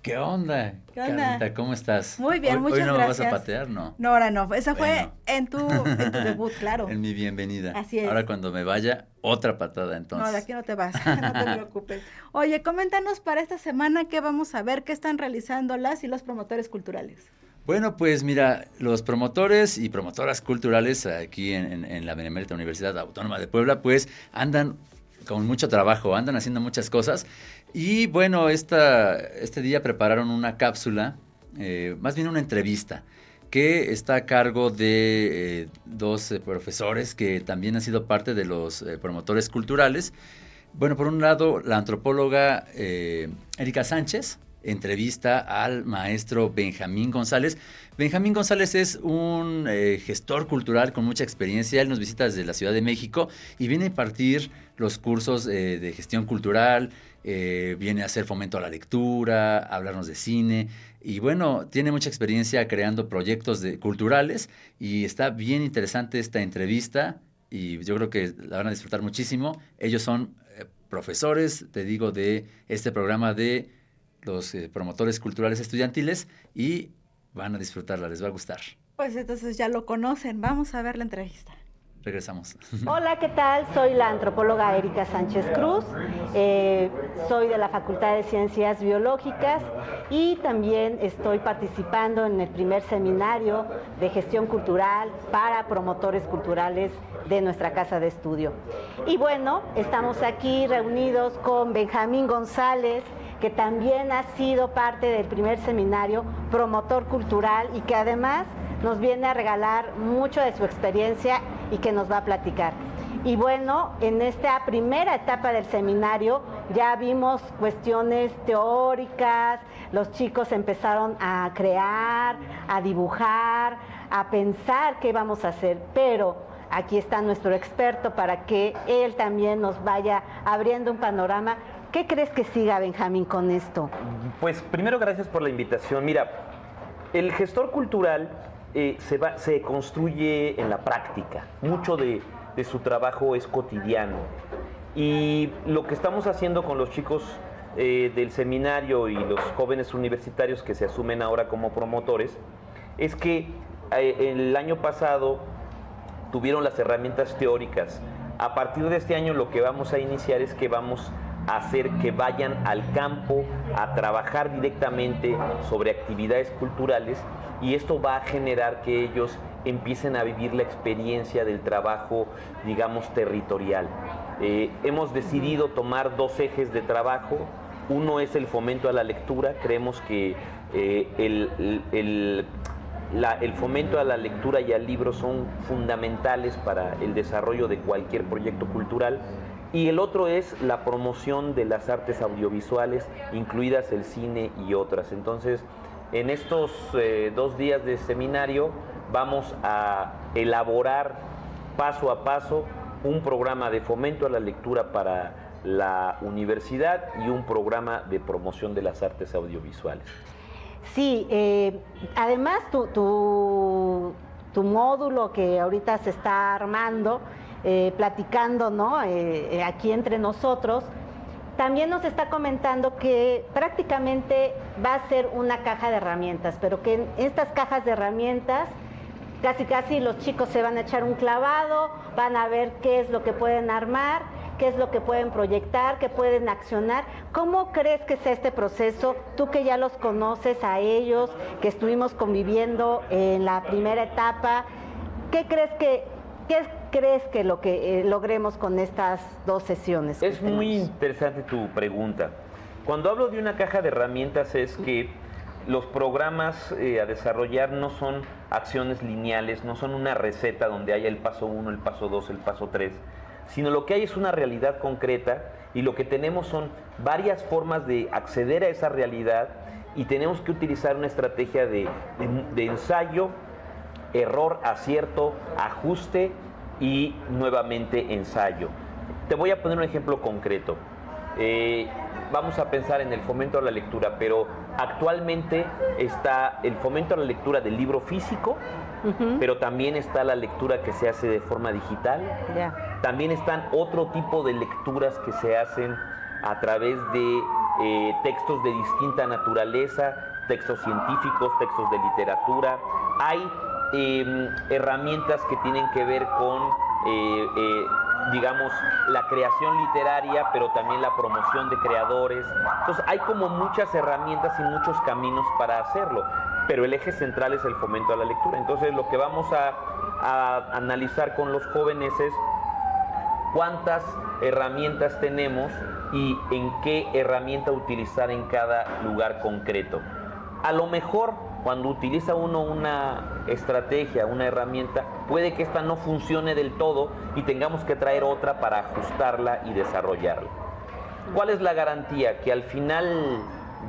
F: ¿Qué onda?
B: ¿Qué onda?
F: ¿cómo estás?
B: Muy bien, muchas
F: gracias.
B: ¿Hoy
F: no vas a patear, no?
B: No, ahora no. Esa fue en tu, en tu debut, claro.
F: en mi bienvenida.
B: Así es.
F: Ahora cuando me vaya, otra patada entonces.
B: No, de aquí no te vas, no te preocupes. Oye, coméntanos para esta semana qué vamos a ver, qué están realizando las y los promotores culturales.
F: Bueno, pues mira, los promotores y promotoras culturales aquí en, la Benemérita Universidad Autónoma de Puebla, pues andan con mucho trabajo, andan haciendo muchas cosas. Y bueno, esta, este día prepararon una cápsula, eh, más bien una entrevista, que está a cargo de eh, dos eh, profesores que también han sido parte de los promotores culturales. Bueno, por un lado, la antropóloga Erika Sánchez, entrevista al maestro Benjamín González. Benjamín González es un eh, gestor cultural con mucha experiencia. Él nos visita desde la Ciudad de México y viene a impartir los cursos eh, de gestión cultural, eh, viene a hacer fomento a la lectura, a hablarnos de cine. Y bueno, tiene mucha experiencia creando proyectos culturales y está bien interesante esta entrevista y yo creo que la van a disfrutar muchísimo. Ellos son profesores, te digo, de este programa de los eh, promotores culturales estudiantiles y van a disfrutarla, les va a gustar.
B: Pues entonces ya lo conocen, vamos a ver la entrevista.
F: Regresamos.
G: Hola, ¿qué tal? Soy la antropóloga Erika Sánchez Cruz, eh, soy de la Facultad de Ciencias Biológicas y también estoy participando en el primer seminario de gestión cultural para promotores culturales de nuestra casa de estudio. Y bueno, estamos aquí reunidos con Benjamín González, que también ha sido parte del primer seminario promotor cultural y que además nos viene a regalar mucho de su experiencia y que nos va a platicar. Y bueno, en esta primera etapa del seminario ya vimos cuestiones teóricas, los chicos empezaron a crear, a dibujar, a pensar qué vamos a hacer, pero aquí está nuestro experto para que él también nos vaya abriendo un panorama ¿Qué crees que siga Benjamín con esto?
H: Pues primero gracias por la invitación. Mira, el gestor cultural eh, se, va, se construye en la práctica. Mucho de, su trabajo es cotidiano. Y lo que estamos haciendo con los chicos eh, del seminario y los jóvenes universitarios que se asumen ahora como promotores es que eh, el año pasado tuvieron las herramientas teóricas. A partir de este año lo que vamos a iniciar es que vamos hacer que vayan al campo a trabajar directamente sobre actividades culturales y esto va a generar que ellos empiecen a vivir la experiencia del trabajo, digamos, territorial. Eh, hemos decidido tomar dos ejes de trabajo. Uno es el fomento a la lectura. Creemos que eh, el, el fomento a la lectura y al libro son fundamentales para el desarrollo de cualquier proyecto cultural y el otro es la promoción de las artes audiovisuales, incluidas el cine y otras. Entonces, en estos eh, dos días de seminario vamos a elaborar paso a paso un programa de fomento a la lectura para la universidad y un programa de promoción de las artes audiovisuales.
G: Sí, eh, además tu, tu, tu módulo que ahorita se está armando eh, platicando, ¿no? Eh, aquí entre nosotros, también nos está comentando que prácticamente va a ser una caja de herramientas, pero que en estas cajas de herramientas casi casi los chicos se van a echar un clavado, van a ver qué es lo que pueden armar, qué es lo que pueden proyectar, qué pueden accionar. ¿Cómo crees que sea este proceso? Tú que ya los conoces a ellos, que estuvimos conviviendo en la primera etapa, ¿qué crees que, qué crees que lo que eh, logremos con estas dos sesiones?
H: Es muy interesante tu pregunta. Cuando hablo de una caja de herramientas es que los programas eh, a desarrollar no son acciones lineales, no son una receta donde haya el paso 1, el paso 2, el paso 3, sino lo que hay es una realidad concreta y lo que tenemos son varias formas de acceder a esa realidad y tenemos que utilizar una estrategia de, ensayo, error, acierto, ajuste y nuevamente ensayo. Te voy a poner un ejemplo concreto. Eh, vamos a pensar en el fomento a la lectura, pero actualmente está el fomento a la lectura del libro físico, pero también está la lectura que se hace de forma digital. También están otro tipo de lecturas que se hacen a través de eh, textos de distinta naturaleza, textos científicos, textos de literatura. Hay em, herramientas que tienen que ver con eh, eh, digamos, la creación literaria, pero también la promoción de creadores. Entonces hay como muchas herramientas y muchos caminos para hacerlo, pero el eje central es el fomento a la lectura. Entonces lo que vamos a, analizar con los jóvenes es cuántas herramientas tenemos y en qué herramienta utilizar en cada lugar concreto. A lo mejor cuando utiliza uno una estrategia, una herramienta, puede que esta no funcione del todo y tengamos que traer otra para ajustarla y desarrollarla. ¿Cuál es la garantía? Que al final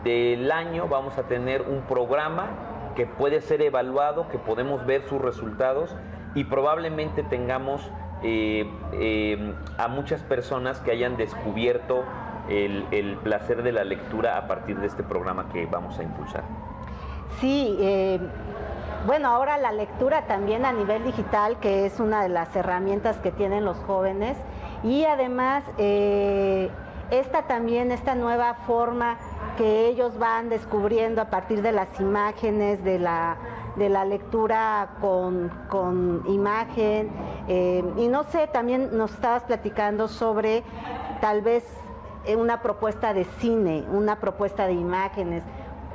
H: del año vamos a tener un programa que puede ser evaluado, que podemos ver sus resultados y probablemente tengamos eh, eh, a muchas personas que hayan descubierto el placer de la lectura a partir de este programa que vamos a impulsar.
G: Sí, eh, bueno, ahora la lectura también a nivel digital, que es una de las herramientas que tienen los jóvenes, y además eh, esta también, esta nueva forma que ellos van descubriendo a partir de las imágenes, de la, de la lectura con, imagen. Eh, y no sé, también nos estabas platicando sobre tal vez una propuesta de cine, una propuesta de imágenes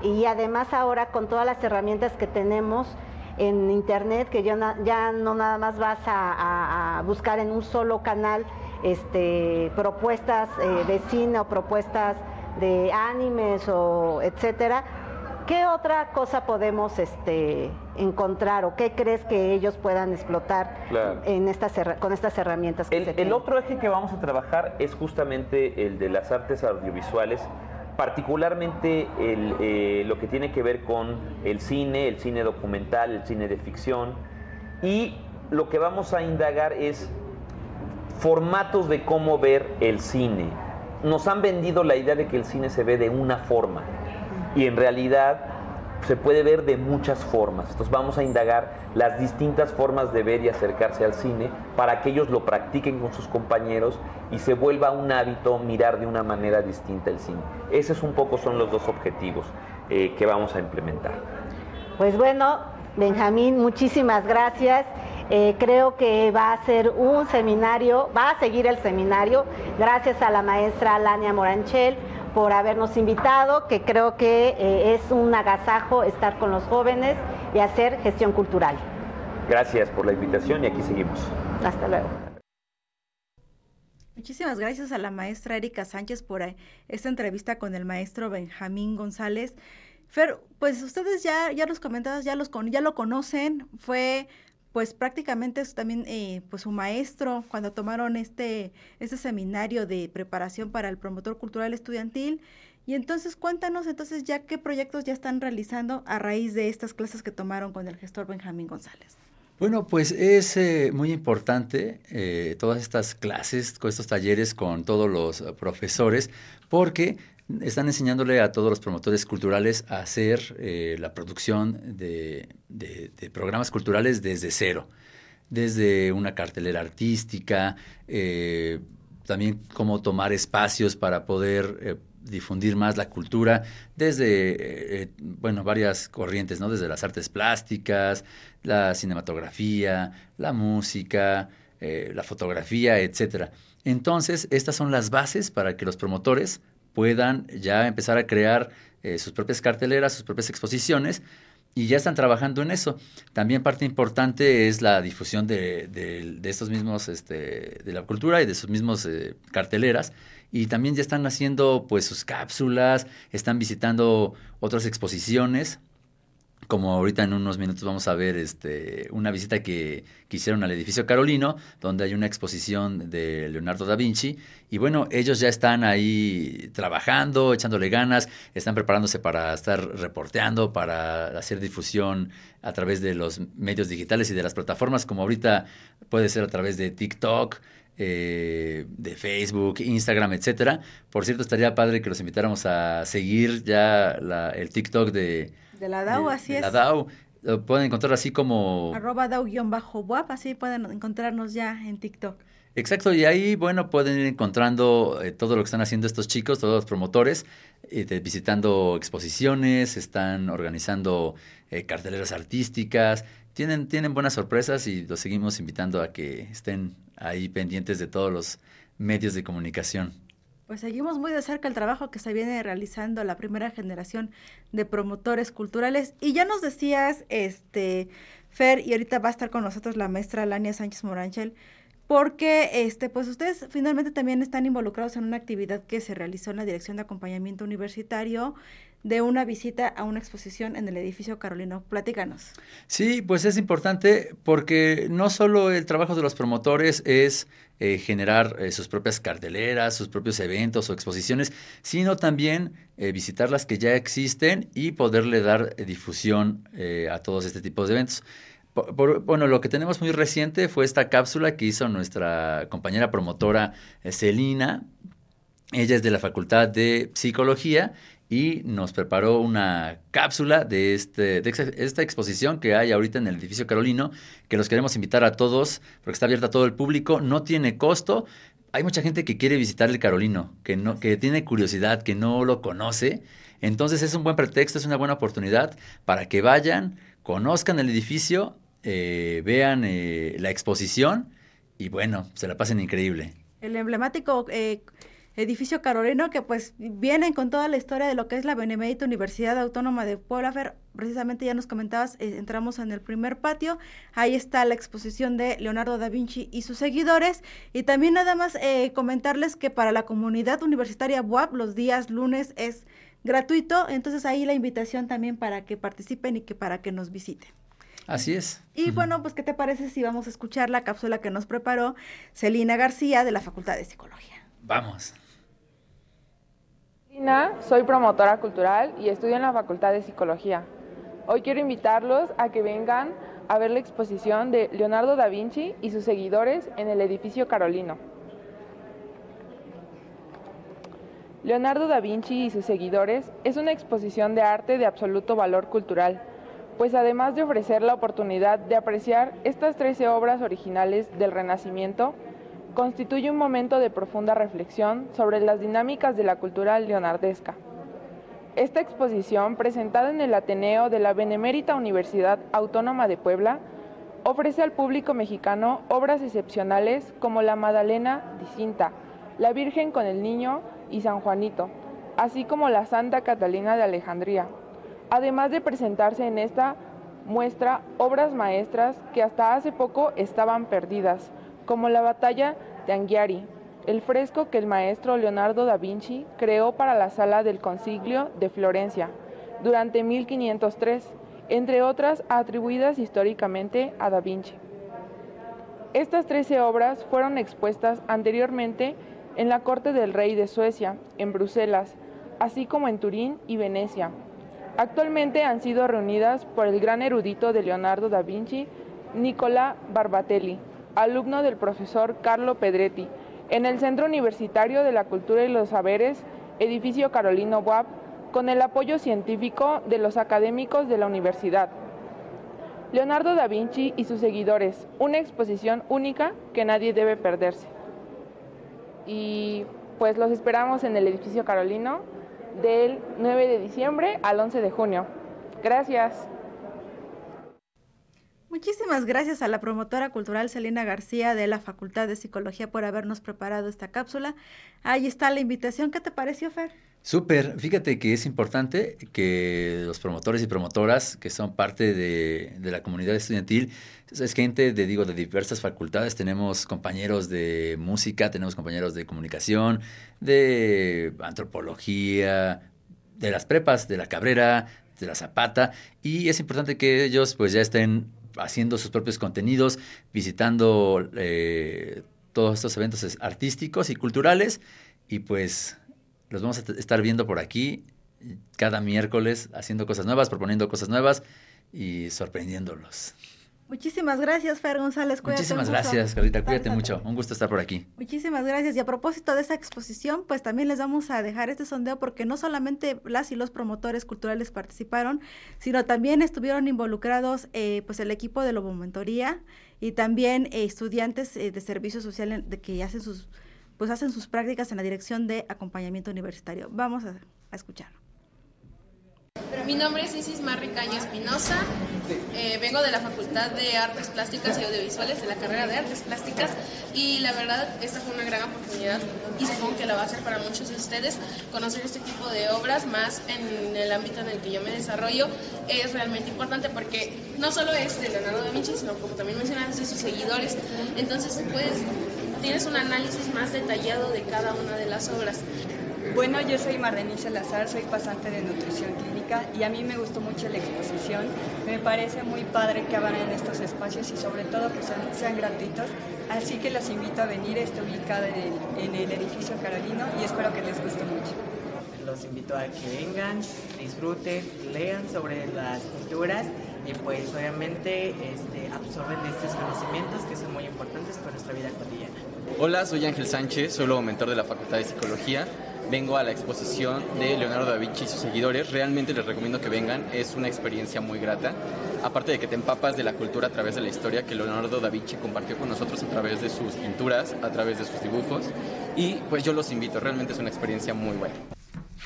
G: y además ahora con todas las herramientas que tenemos en internet, que ya, ya no nada más vas a, buscar en un solo canal este, propuestas eh, de cine o propuestas de animes o etcétera, ¿qué otra cosa podemos este, encontrar o qué crees que ellos puedan explotar en estas, con estas herramientas?
H: Que el, el otro eje que vamos a trabajar es justamente el de las artes audiovisuales particularmente eh, lo que tiene que ver con el cine, el cine documental, el cine de ficción, y lo que vamos a indagar es formatos de cómo ver el cine. Nos han vendido la idea de que el cine se ve de una forma, y en realidad se puede ver de muchas formas. Entonces vamos a indagar las distintas formas de ver y acercarse al cine para que ellos lo practiquen con sus compañeros y se vuelva un hábito mirar de una manera distinta el cine. Esos un poco son los dos objetivos eh, que vamos a implementar.
G: Pues bueno, Benjamín, muchísimas gracias. Eh, creo que va a ser un seminario, va a seguir el seminario, gracias a la maestra Lania Moranchel por habernos invitado, que creo que eh, es un agasajo estar con los jóvenes y hacer gestión cultural.
H: Gracias por la invitación y aquí seguimos.
G: Hasta luego.
B: Muchísimas gracias a la maestra Erika Sánchez por eh, esta entrevista con el maestro Benjamín González. Fer, pues ustedes ya, ya los comentados, ya, los ya lo conocen, fue pues prácticamente es también eh, pues su maestro cuando tomaron este, este seminario de preparación para el promotor cultural estudiantil. Y entonces cuéntanos entonces ya qué proyectos ya están realizando a raíz de estas clases que tomaron con el gestor Benjamín González.
F: Bueno, pues es eh, muy importante eh, todas estas clases, con estos talleres con todos los profesores, porque están enseñándole a todos los promotores culturales a hacer eh, la producción de, programas culturales desde cero. desde una cartelera artística, eh, también cómo tomar espacios para poder eh, difundir más la cultura desde, bueno, varias corrientes, ¿no? Desde las artes plásticas, la cinematografía, la música, la fotografía, etcétera. Entonces, estas son las bases para que los promotores puedan ya empezar a crear eh, sus propias carteleras, sus propias exposiciones, y ya están trabajando en eso. También parte importante es la difusión de, estos mismos, este, de la cultura y de sus mismos eh, carteleras. Y también ya están haciendo pues sus cápsulas, están visitando otras exposiciones como ahorita en unos minutos vamos a ver este, una visita que, hicieron al edificio Carolino, donde hay una exposición de Leonardo da Vinci. Y bueno, ellos ya están ahí trabajando, echándole ganas, están preparándose para estar reporteando, para hacer difusión a través de los medios digitales y de las plataformas, como ahorita puede ser a través de TikTok, eh, de Facebook, Instagram, etcétera. Por cierto, estaría padre que los invitáramos a seguir ya el TikTok de
B: de la DAO, así es.
F: La DAO. Lo pueden encontrar así como...
B: Arroba DAO-WAP, así pueden encontrarnos ya en TikTok.
F: Exacto, y ahí, bueno, pueden ir encontrando eh, todo lo que están haciendo estos chicos, todos los promotores, eh, visitando exposiciones, están organizando eh, carteleras artísticas, tienen, tienen buenas sorpresas y los seguimos invitando a que estén ahí pendientes de todos los medios de comunicación.
B: Pues seguimos muy de cerca el trabajo que se viene realizando la primera generación de promotores culturales. Y ya nos decías, este, Fer, y ahorita va a estar con nosotros la maestra Lania Sánchez Moranchel, porque este, pues ustedes finalmente también están involucrados en una actividad que se realizó en la Dirección de Acompañamiento Universitario de una visita a una exposición en el edificio Carolino. Platícanos.
F: Sí, pues es importante porque no solo el trabajo de los promotores es eh, generar eh, sus propias carteleras, sus propios eventos o exposiciones, sino también eh, visitar las que ya existen y poderle dar difusión a todos este tipo de eventos. bueno, lo que tenemos muy reciente fue esta cápsula que hizo nuestra compañera promotora Celina. Ella es de la Facultad de Psicología y nos preparó una cápsula de, este, de esta exposición que hay ahorita en el edificio Carolino, que los queremos invitar a todos, porque está abierta a todo el público, no tiene costo. Hay mucha gente que quiere visitar el Carolino, que, no, que tiene curiosidad, que no lo conoce. Entonces es un buen pretexto, es una buena oportunidad para que vayan, conozcan el edificio, eh, vean eh, la exposición y bueno, se la pasen increíble.
B: El emblemático eh, edificio carolino que pues vienen con toda la historia de lo que es la Benemérita Universidad Autónoma de Puebla. Fer, precisamente ya nos comentabas, eh, entramos en el primer patio, ahí está la exposición de Leonardo da Vinci y sus seguidores y también nada más eh, comentarles que para la comunidad universitaria BUAP los días lunes es gratuito, entonces ahí la invitación también para que participen y que para que nos visiten.
F: Así es.
B: Y bueno, pues ¿qué te parece si vamos a escuchar la cápsula que nos preparó Celina García de la Facultad de Psicología?
F: Vamos
I: soy promotora cultural y estudio en la Facultad de Psicología. Hoy quiero invitarlos a que vengan a ver la exposición de Leonardo da Vinci y sus seguidores en el edificio Carolino. Leonardo da Vinci y sus seguidores es una exposición de arte de absoluto valor cultural, pues además de ofrecer la oportunidad de apreciar estas 13 obras originales del Renacimiento, constituye un momento de profunda reflexión sobre las dinámicas de la cultura leonardesca. Esta exposición, presentada en el Ateneo de la Benemérita Universidad Autónoma de Puebla, ofrece al público mexicano obras excepcionales como la Madalena Dicinta, la Virgen con el Niño y San Juanito, así como la Santa Catalina de Alejandría, además de presentarse en esta muestra obras maestras que hasta hace poco estaban perdidas, como la batalla de Anghiari, el fresco que el maestro Leonardo da Vinci creó para la sala del Concilio de Florencia durante 1503, entre otras atribuidas históricamente a da Vinci. Estas 13 obras fueron expuestas anteriormente en la corte del rey de Suecia, en Bruselas, así como en Turín y Venecia. Actualmente han sido reunidas por el gran erudito de Leonardo da Vinci, Nicola Barbatelli, alumno del profesor Carlo Pedretti, en el Centro Universitario de la Cultura y los Saberes, edificio Carolino WAP, con el apoyo científico de los académicos de la universidad. Leonardo da Vinci y sus seguidores, una exposición única que nadie debe perderse. Y pues los esperamos en el edificio Carolino del 9 de diciembre al 11 de junio. Gracias.
B: Muchísimas gracias a la promotora cultural Selena García de la Facultad de Psicología por habernos preparado esta cápsula. Ahí está la invitación. ¿Qué te pareció, Fer?
F: Súper, fíjate que es importante que los promotores y promotoras que son parte de, la comunidad estudiantil, es gente de, digo, de diversas facultades, tenemos compañeros de música, tenemos compañeros de comunicación, de antropología, de las prepas, de la Cabrera, de la Zapata, y es importante que ellos pues ya estén haciendo sus propios contenidos, visitando eh, todos estos eventos artísticos y culturales y pues los vamos a estar viendo por aquí cada miércoles haciendo cosas nuevas, proponiendo cosas nuevas y sorprendiéndolos.
B: Muchísimas gracias, Fer González.
F: Muchísimas gracias, Carlita. Cuídate mucho. Un gusto estar por aquí.
B: Muchísimas gracias. Y a propósito de esa exposición, pues también les vamos a dejar este sondeo porque no solamente las y los promotores culturales participaron, sino también estuvieron involucrados eh, pues el equipo de Lobomentoría y también eh, estudiantes eh, de servicio social de que hacen sus pues hacen sus prácticas en la dirección de acompañamiento universitario. Vamos a, a escucharlo.
J: Mi nombre es Isis Marricaño Espinosa, eh, vengo de la Facultad de Artes Plásticas y Audiovisuales, de la carrera de Artes Plásticas, y la verdad esta fue una gran oportunidad, y supongo que la va a ser para muchos de ustedes, conocer este tipo de obras, más en el ámbito en el que yo me desarrollo, es realmente importante porque no solo es de Leonardo da Vinci, sino como también mencionaste, de sus seguidores, entonces puedes, tienes un análisis más detallado de cada una de las obras.
K: Bueno, yo soy Marlene Salazar, soy pasante de nutrición clínica y a mí me gustó mucho la exposición. Me parece muy padre que en estos espacios y sobre todo que sean, gratuitos. Así que los invito a venir, está ubicada en el, edificio Carolino y espero que les guste mucho.
L: Los invito a que vengan, disfruten, lean sobre las culturas y pues obviamente este, absorben estos conocimientos que son muy importantes para nuestra vida cotidiana.
M: Hola, soy Ángel Sánchez, soy luego mentor de la Facultad de Psicología vengo a la exposición de Leonardo da Vinci y sus seguidores. Realmente les recomiendo que vengan, es una experiencia muy grata. Aparte de que te empapas de la cultura a través de la historia que Leonardo da Vinci compartió con nosotros a través de sus pinturas, a través de sus dibujos. Y pues yo los invito, realmente es una experiencia muy buena.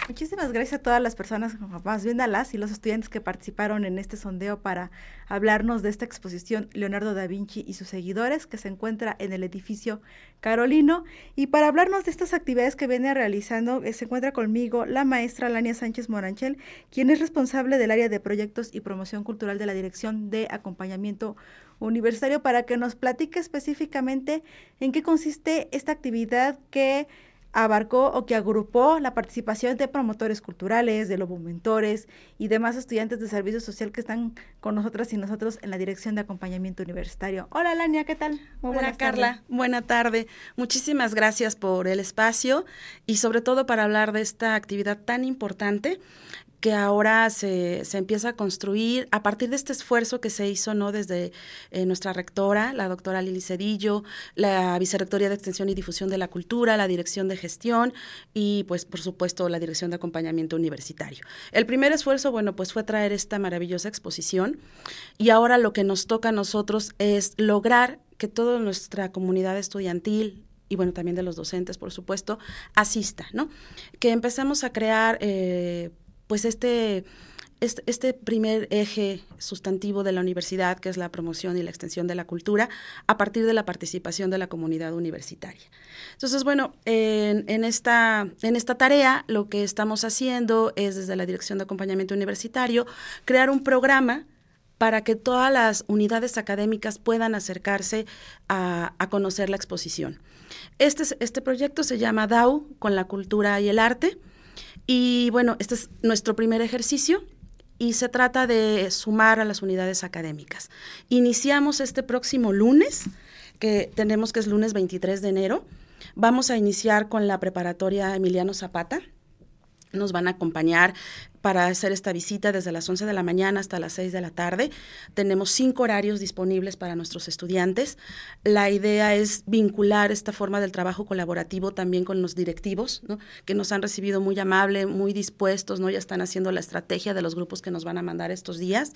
B: Muchísimas gracias a todas las personas, más bien a las y los estudiantes que participaron en este sondeo para hablarnos de esta exposición Leonardo da Vinci y sus seguidores que se encuentra en el edificio Carolino. Y para hablarnos de estas actividades que viene realizando, eh, se encuentra conmigo la maestra Lania Sánchez Moranchel, quien es responsable del área de proyectos y promoción cultural de la Dirección de Acompañamiento Universitario, para que nos platique específicamente en qué consiste esta actividad que abarcó o que agrupó la participación de promotores culturales, de lobomentores y demás estudiantes de servicio social que están con nosotras y nosotros en la dirección de acompañamiento universitario. Hola Lania, ¿qué tal?
N: Hola Carla, buena tarde. Muchísimas gracias por el espacio y sobre todo para hablar de esta actividad tan importante que ahora se, se, empieza a construir a partir de este esfuerzo que se hizo no desde eh, nuestra rectora, la doctora Lili Cedillo, la Vicerrectoría de Extensión y Difusión de la Cultura, la Dirección de Gestión y pues por supuesto la Dirección de Acompañamiento Universitario. El primer esfuerzo, bueno, pues fue traer esta maravillosa exposición y ahora lo que nos toca a nosotros es lograr que toda nuestra comunidad estudiantil, y bueno, también de los docentes, por supuesto, asista, ¿no? Que empecemos a crear eh, pues este, este, este, primer eje sustantivo de la universidad, que es la promoción y la extensión de la cultura, a partir de la participación de la comunidad universitaria. Entonces, bueno, en, esta, en esta tarea lo que estamos haciendo es desde la Dirección de Acompañamiento Universitario crear un programa para que todas las unidades académicas puedan acercarse a, a conocer la exposición. Este, este proyecto se llama DAO con la cultura y el arte y bueno, este es nuestro primer ejercicio y se trata de sumar a las unidades académicas. Iniciamos este próximo lunes, que tenemos que es lunes 23 de enero. Vamos a iniciar con la preparatoria Emiliano Zapata. Nos van a acompañar para hacer esta visita desde las 11 de la mañana hasta las 6 de la tarde. Tenemos cinco horarios disponibles para nuestros estudiantes. La idea es vincular esta forma del trabajo colaborativo también con los directivos, que nos han recibido muy amable, muy dispuestos, ¿no? ya están haciendo la estrategia de los grupos que nos van a mandar estos días.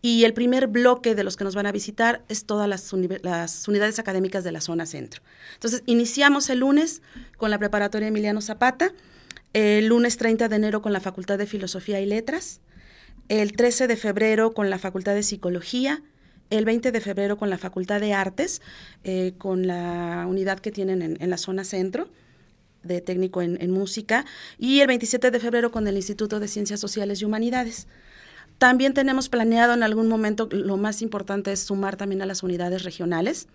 N: Y el primer bloque de los que nos van a visitar es todas las, las unidades académicas de la zona centro. Entonces, iniciamos el lunes con la preparatoria Emiliano Zapata el lunes 30 de enero con la Facultad de Filosofía y Letras, el 13 de febrero con la Facultad de Psicología, el 20 de febrero con la Facultad de Artes, eh, con la unidad que tienen en, la zona centro de técnico en, música, y el 27 de febrero con el Instituto de Ciencias Sociales y Humanidades. También tenemos planeado en algún momento, lo más importante es sumar también a las unidades regionales,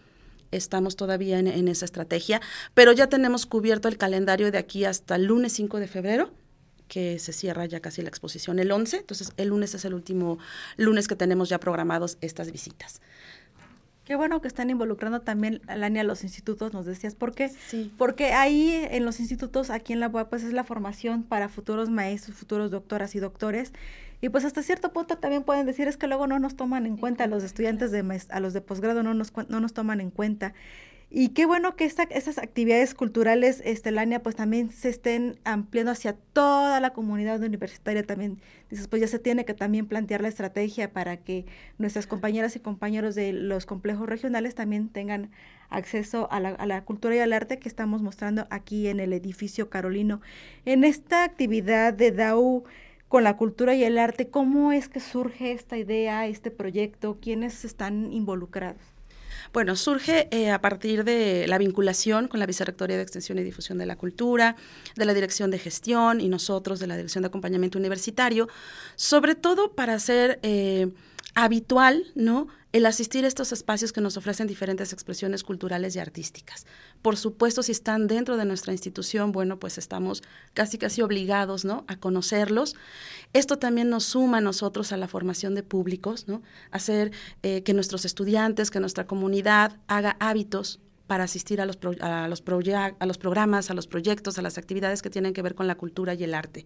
N: estamos todavía en, esa estrategia, pero ya tenemos cubierto el calendario de aquí hasta el lunes 5 de febrero que se cierra ya casi la exposición el 11, entonces el lunes es el último lunes que tenemos ya programados estas visitas.
B: Qué bueno que están involucrando también, Lania, los institutos, nos decías, ¿por qué? Sí. Porque ahí en los institutos, aquí en la UAP, pues es la formación para futuros maestros, futuros doctoras y doctores, y pues hasta cierto punto también pueden decir es que luego no nos toman en cuenta, a los estudiantes de a los de posgrado no nos, no nos toman en cuenta. Y qué bueno que esta, esas actividades culturales, Estelania, pues también se estén ampliando hacia toda la comunidad universitaria también. Dices, pues ya se tiene que también plantear la estrategia para que nuestras compañeras y compañeros de los complejos regionales también tengan acceso a la, a la cultura y al arte que estamos mostrando aquí en el edificio Carolino. En esta actividad de DAU, con la cultura y el arte, ¿cómo es que surge esta idea, este proyecto? ¿Quiénes están involucrados?
N: Bueno, surge eh, a partir de la vinculación con la Vicerrectoría de Extensión y Difusión de la Cultura, de la Dirección de Gestión y nosotros de la Dirección de Acompañamiento Universitario, sobre todo para hacer eh, habitual, ¿no? el asistir a estos espacios que nos ofrecen diferentes expresiones culturales y artísticas. Por supuesto, si están dentro de nuestra institución, bueno, pues estamos casi casi obligados, ¿no? A conocerlos. Esto también nos suma a nosotros a la formación de públicos, ¿no? Hacer eh, que nuestros estudiantes, que nuestra comunidad haga hábitos para asistir a los, a, los a los programas, a los proyectos, a las actividades que tienen que ver con la cultura y el arte.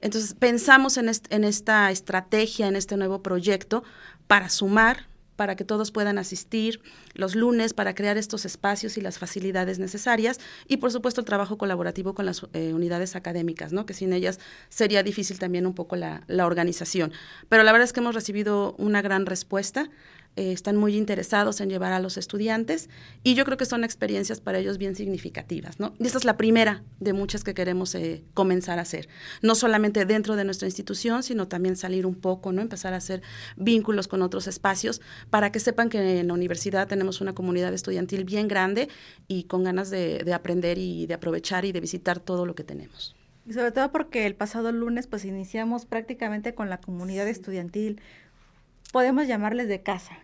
N: Entonces, pensamos en, en esta estrategia, en este nuevo proyecto, para sumar para que todos puedan asistir los lunes para crear estos espacios y las facilidades necesarias y por supuesto el trabajo colaborativo con las eh, unidades académicas, ¿no? que sin ellas sería difícil también un poco la, la organización. Pero la verdad es que hemos recibido una gran respuesta. Eh, están muy interesados en llevar a los estudiantes y yo creo que son experiencias para ellos bien significativas, ¿no? Y esta es la primera de muchas que queremos eh, comenzar a hacer, no solamente dentro de nuestra institución, sino también salir un poco, ¿no? Empezar a hacer vínculos con otros espacios para que sepan que en la universidad tenemos una comunidad estudiantil bien grande y con ganas de, de aprender y de aprovechar y de visitar todo lo que tenemos.
B: Y sobre todo porque el pasado lunes pues iniciamos prácticamente con la comunidad estudiantil, podemos llamarles de casa,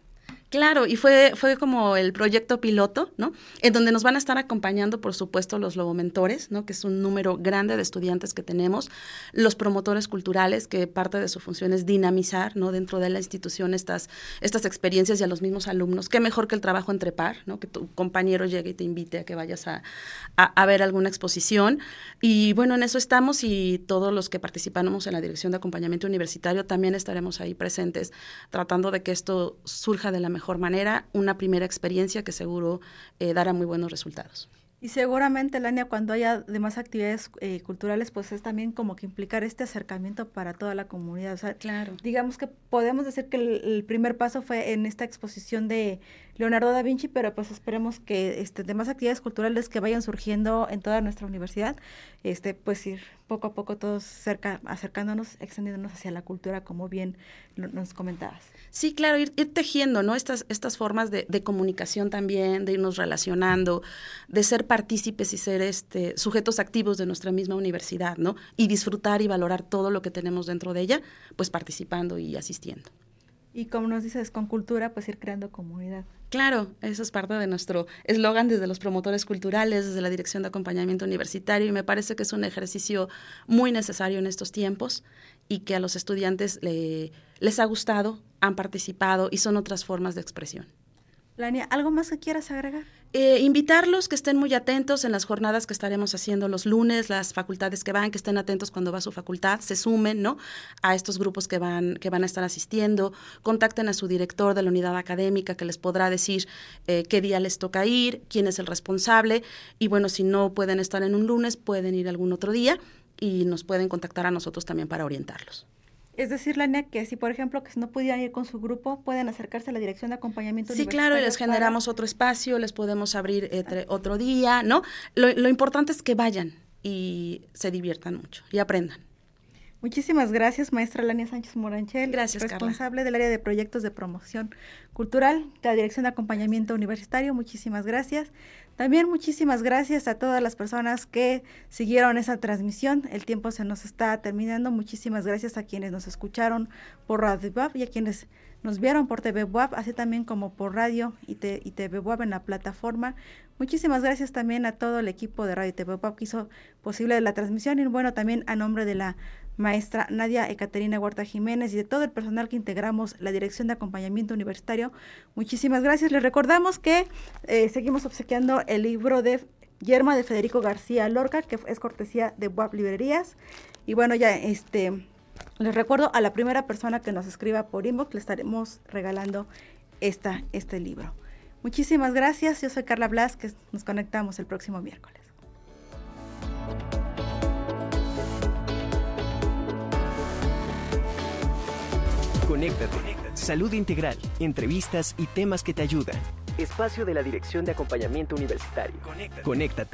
N: Claro, y fue, fue como el proyecto piloto, ¿no? En donde nos van a estar acompañando, por supuesto, los logomentores, ¿no? Que es un número grande de estudiantes que tenemos, los promotores culturales, que parte de su función es dinamizar, ¿no? Dentro de la institución estas, estas experiencias y a los mismos alumnos. Qué mejor que el trabajo entre par, ¿no? Que tu compañero llegue y te invite a que vayas a, a, ver alguna exposición. Y bueno, en eso estamos y todos los que participamos en la Dirección de Acompañamiento Universitario también estaremos ahí presentes, tratando de que esto surja de la mejor mejor manera, una primera experiencia que seguro eh, dará muy buenos resultados.
B: Y seguramente, Lania, cuando haya demás actividades eh, culturales, pues es también como que implicar este acercamiento para toda la comunidad. O sea, claro. digamos que podemos decir que el, primer paso fue en esta exposición de Leonardo da Vinci, pero pues esperemos que este, demás actividades culturales que vayan surgiendo en toda nuestra universidad, este, pues ir poco a poco todos cerca, acercándonos, extendiéndonos hacia la cultura, como bien nos comentabas.
N: Sí, claro, ir, tejiendo, ¿no? Estas, estas formas de, de, comunicación también, de irnos relacionando, de ser partícipes y ser este, sujetos activos de nuestra misma universidad, ¿no? Y disfrutar y valorar todo lo que tenemos dentro de ella, pues participando y asistiendo.
B: Y como nos dices, con cultura, pues ir creando comunidad.
N: Claro, eso es parte de nuestro eslogan desde los promotores culturales, desde la Dirección de Acompañamiento Universitario, y me parece que es un ejercicio muy necesario en estos tiempos y que a los estudiantes les ha gustado, han participado y son otras formas de expresión.
B: ¿Algo más que quieras agregar?
N: Eh, invitarlos que estén muy atentos en las jornadas que estaremos haciendo los lunes, las facultades que van, que estén atentos cuando va su facultad, se sumen, ¿no? A estos grupos que van, que van a estar asistiendo, contacten a su director de la unidad académica que les podrá decir eh, qué día les toca ir, quién es el responsable, y bueno, si no pueden estar en un lunes, pueden ir algún otro día y nos pueden contactar a nosotros también para orientarlos.
B: Es decir, Lania, que si por ejemplo que si no pudieran ir con su grupo, pueden acercarse a la dirección de acompañamiento.
N: Sí, claro, y les generamos otro espacio, les podemos abrir otro día, ¿no? Lo, importante es que vayan y se diviertan mucho y aprendan.
B: Muchísimas gracias, maestra Lania Sánchez Moranchel.
N: Gracias,
B: responsable del área de proyectos de promoción cultural de la Dirección de Acompañamiento Universitario. Muchísimas gracias. También muchísimas gracias a todas las personas que siguieron esa transmisión. El tiempo se nos está terminando. Muchísimas gracias a quienes nos escucharon por Radio Web y a quienes nos vieron por TV Web, así también como por radio y, y TV Web en la plataforma. Muchísimas gracias también a todo el equipo de Radio TV Web que hizo posible la transmisión y bueno, también a nombre de la maestra Nadia Ecaterina Huerta Jiménez y de todo el personal que integramos la Dirección de Acompañamiento Universitario. Muchísimas gracias. Les recordamos que eh, seguimos obsequiando el libro de Yerma de Federico García Lorca, que es cortesía de WAP Librerías. Y bueno, ya este les recuerdo a la primera persona que nos escriba por inbox, le estaremos regalando esta, este libro. Muchísimas gracias. Yo soy Carla Blas, que nos conectamos el próximo miércoles.
A: Conéctate. Salud integral, entrevistas y temas que te ayudan. Espacio de la Dirección de Acompañamiento Universitario. Conéctate.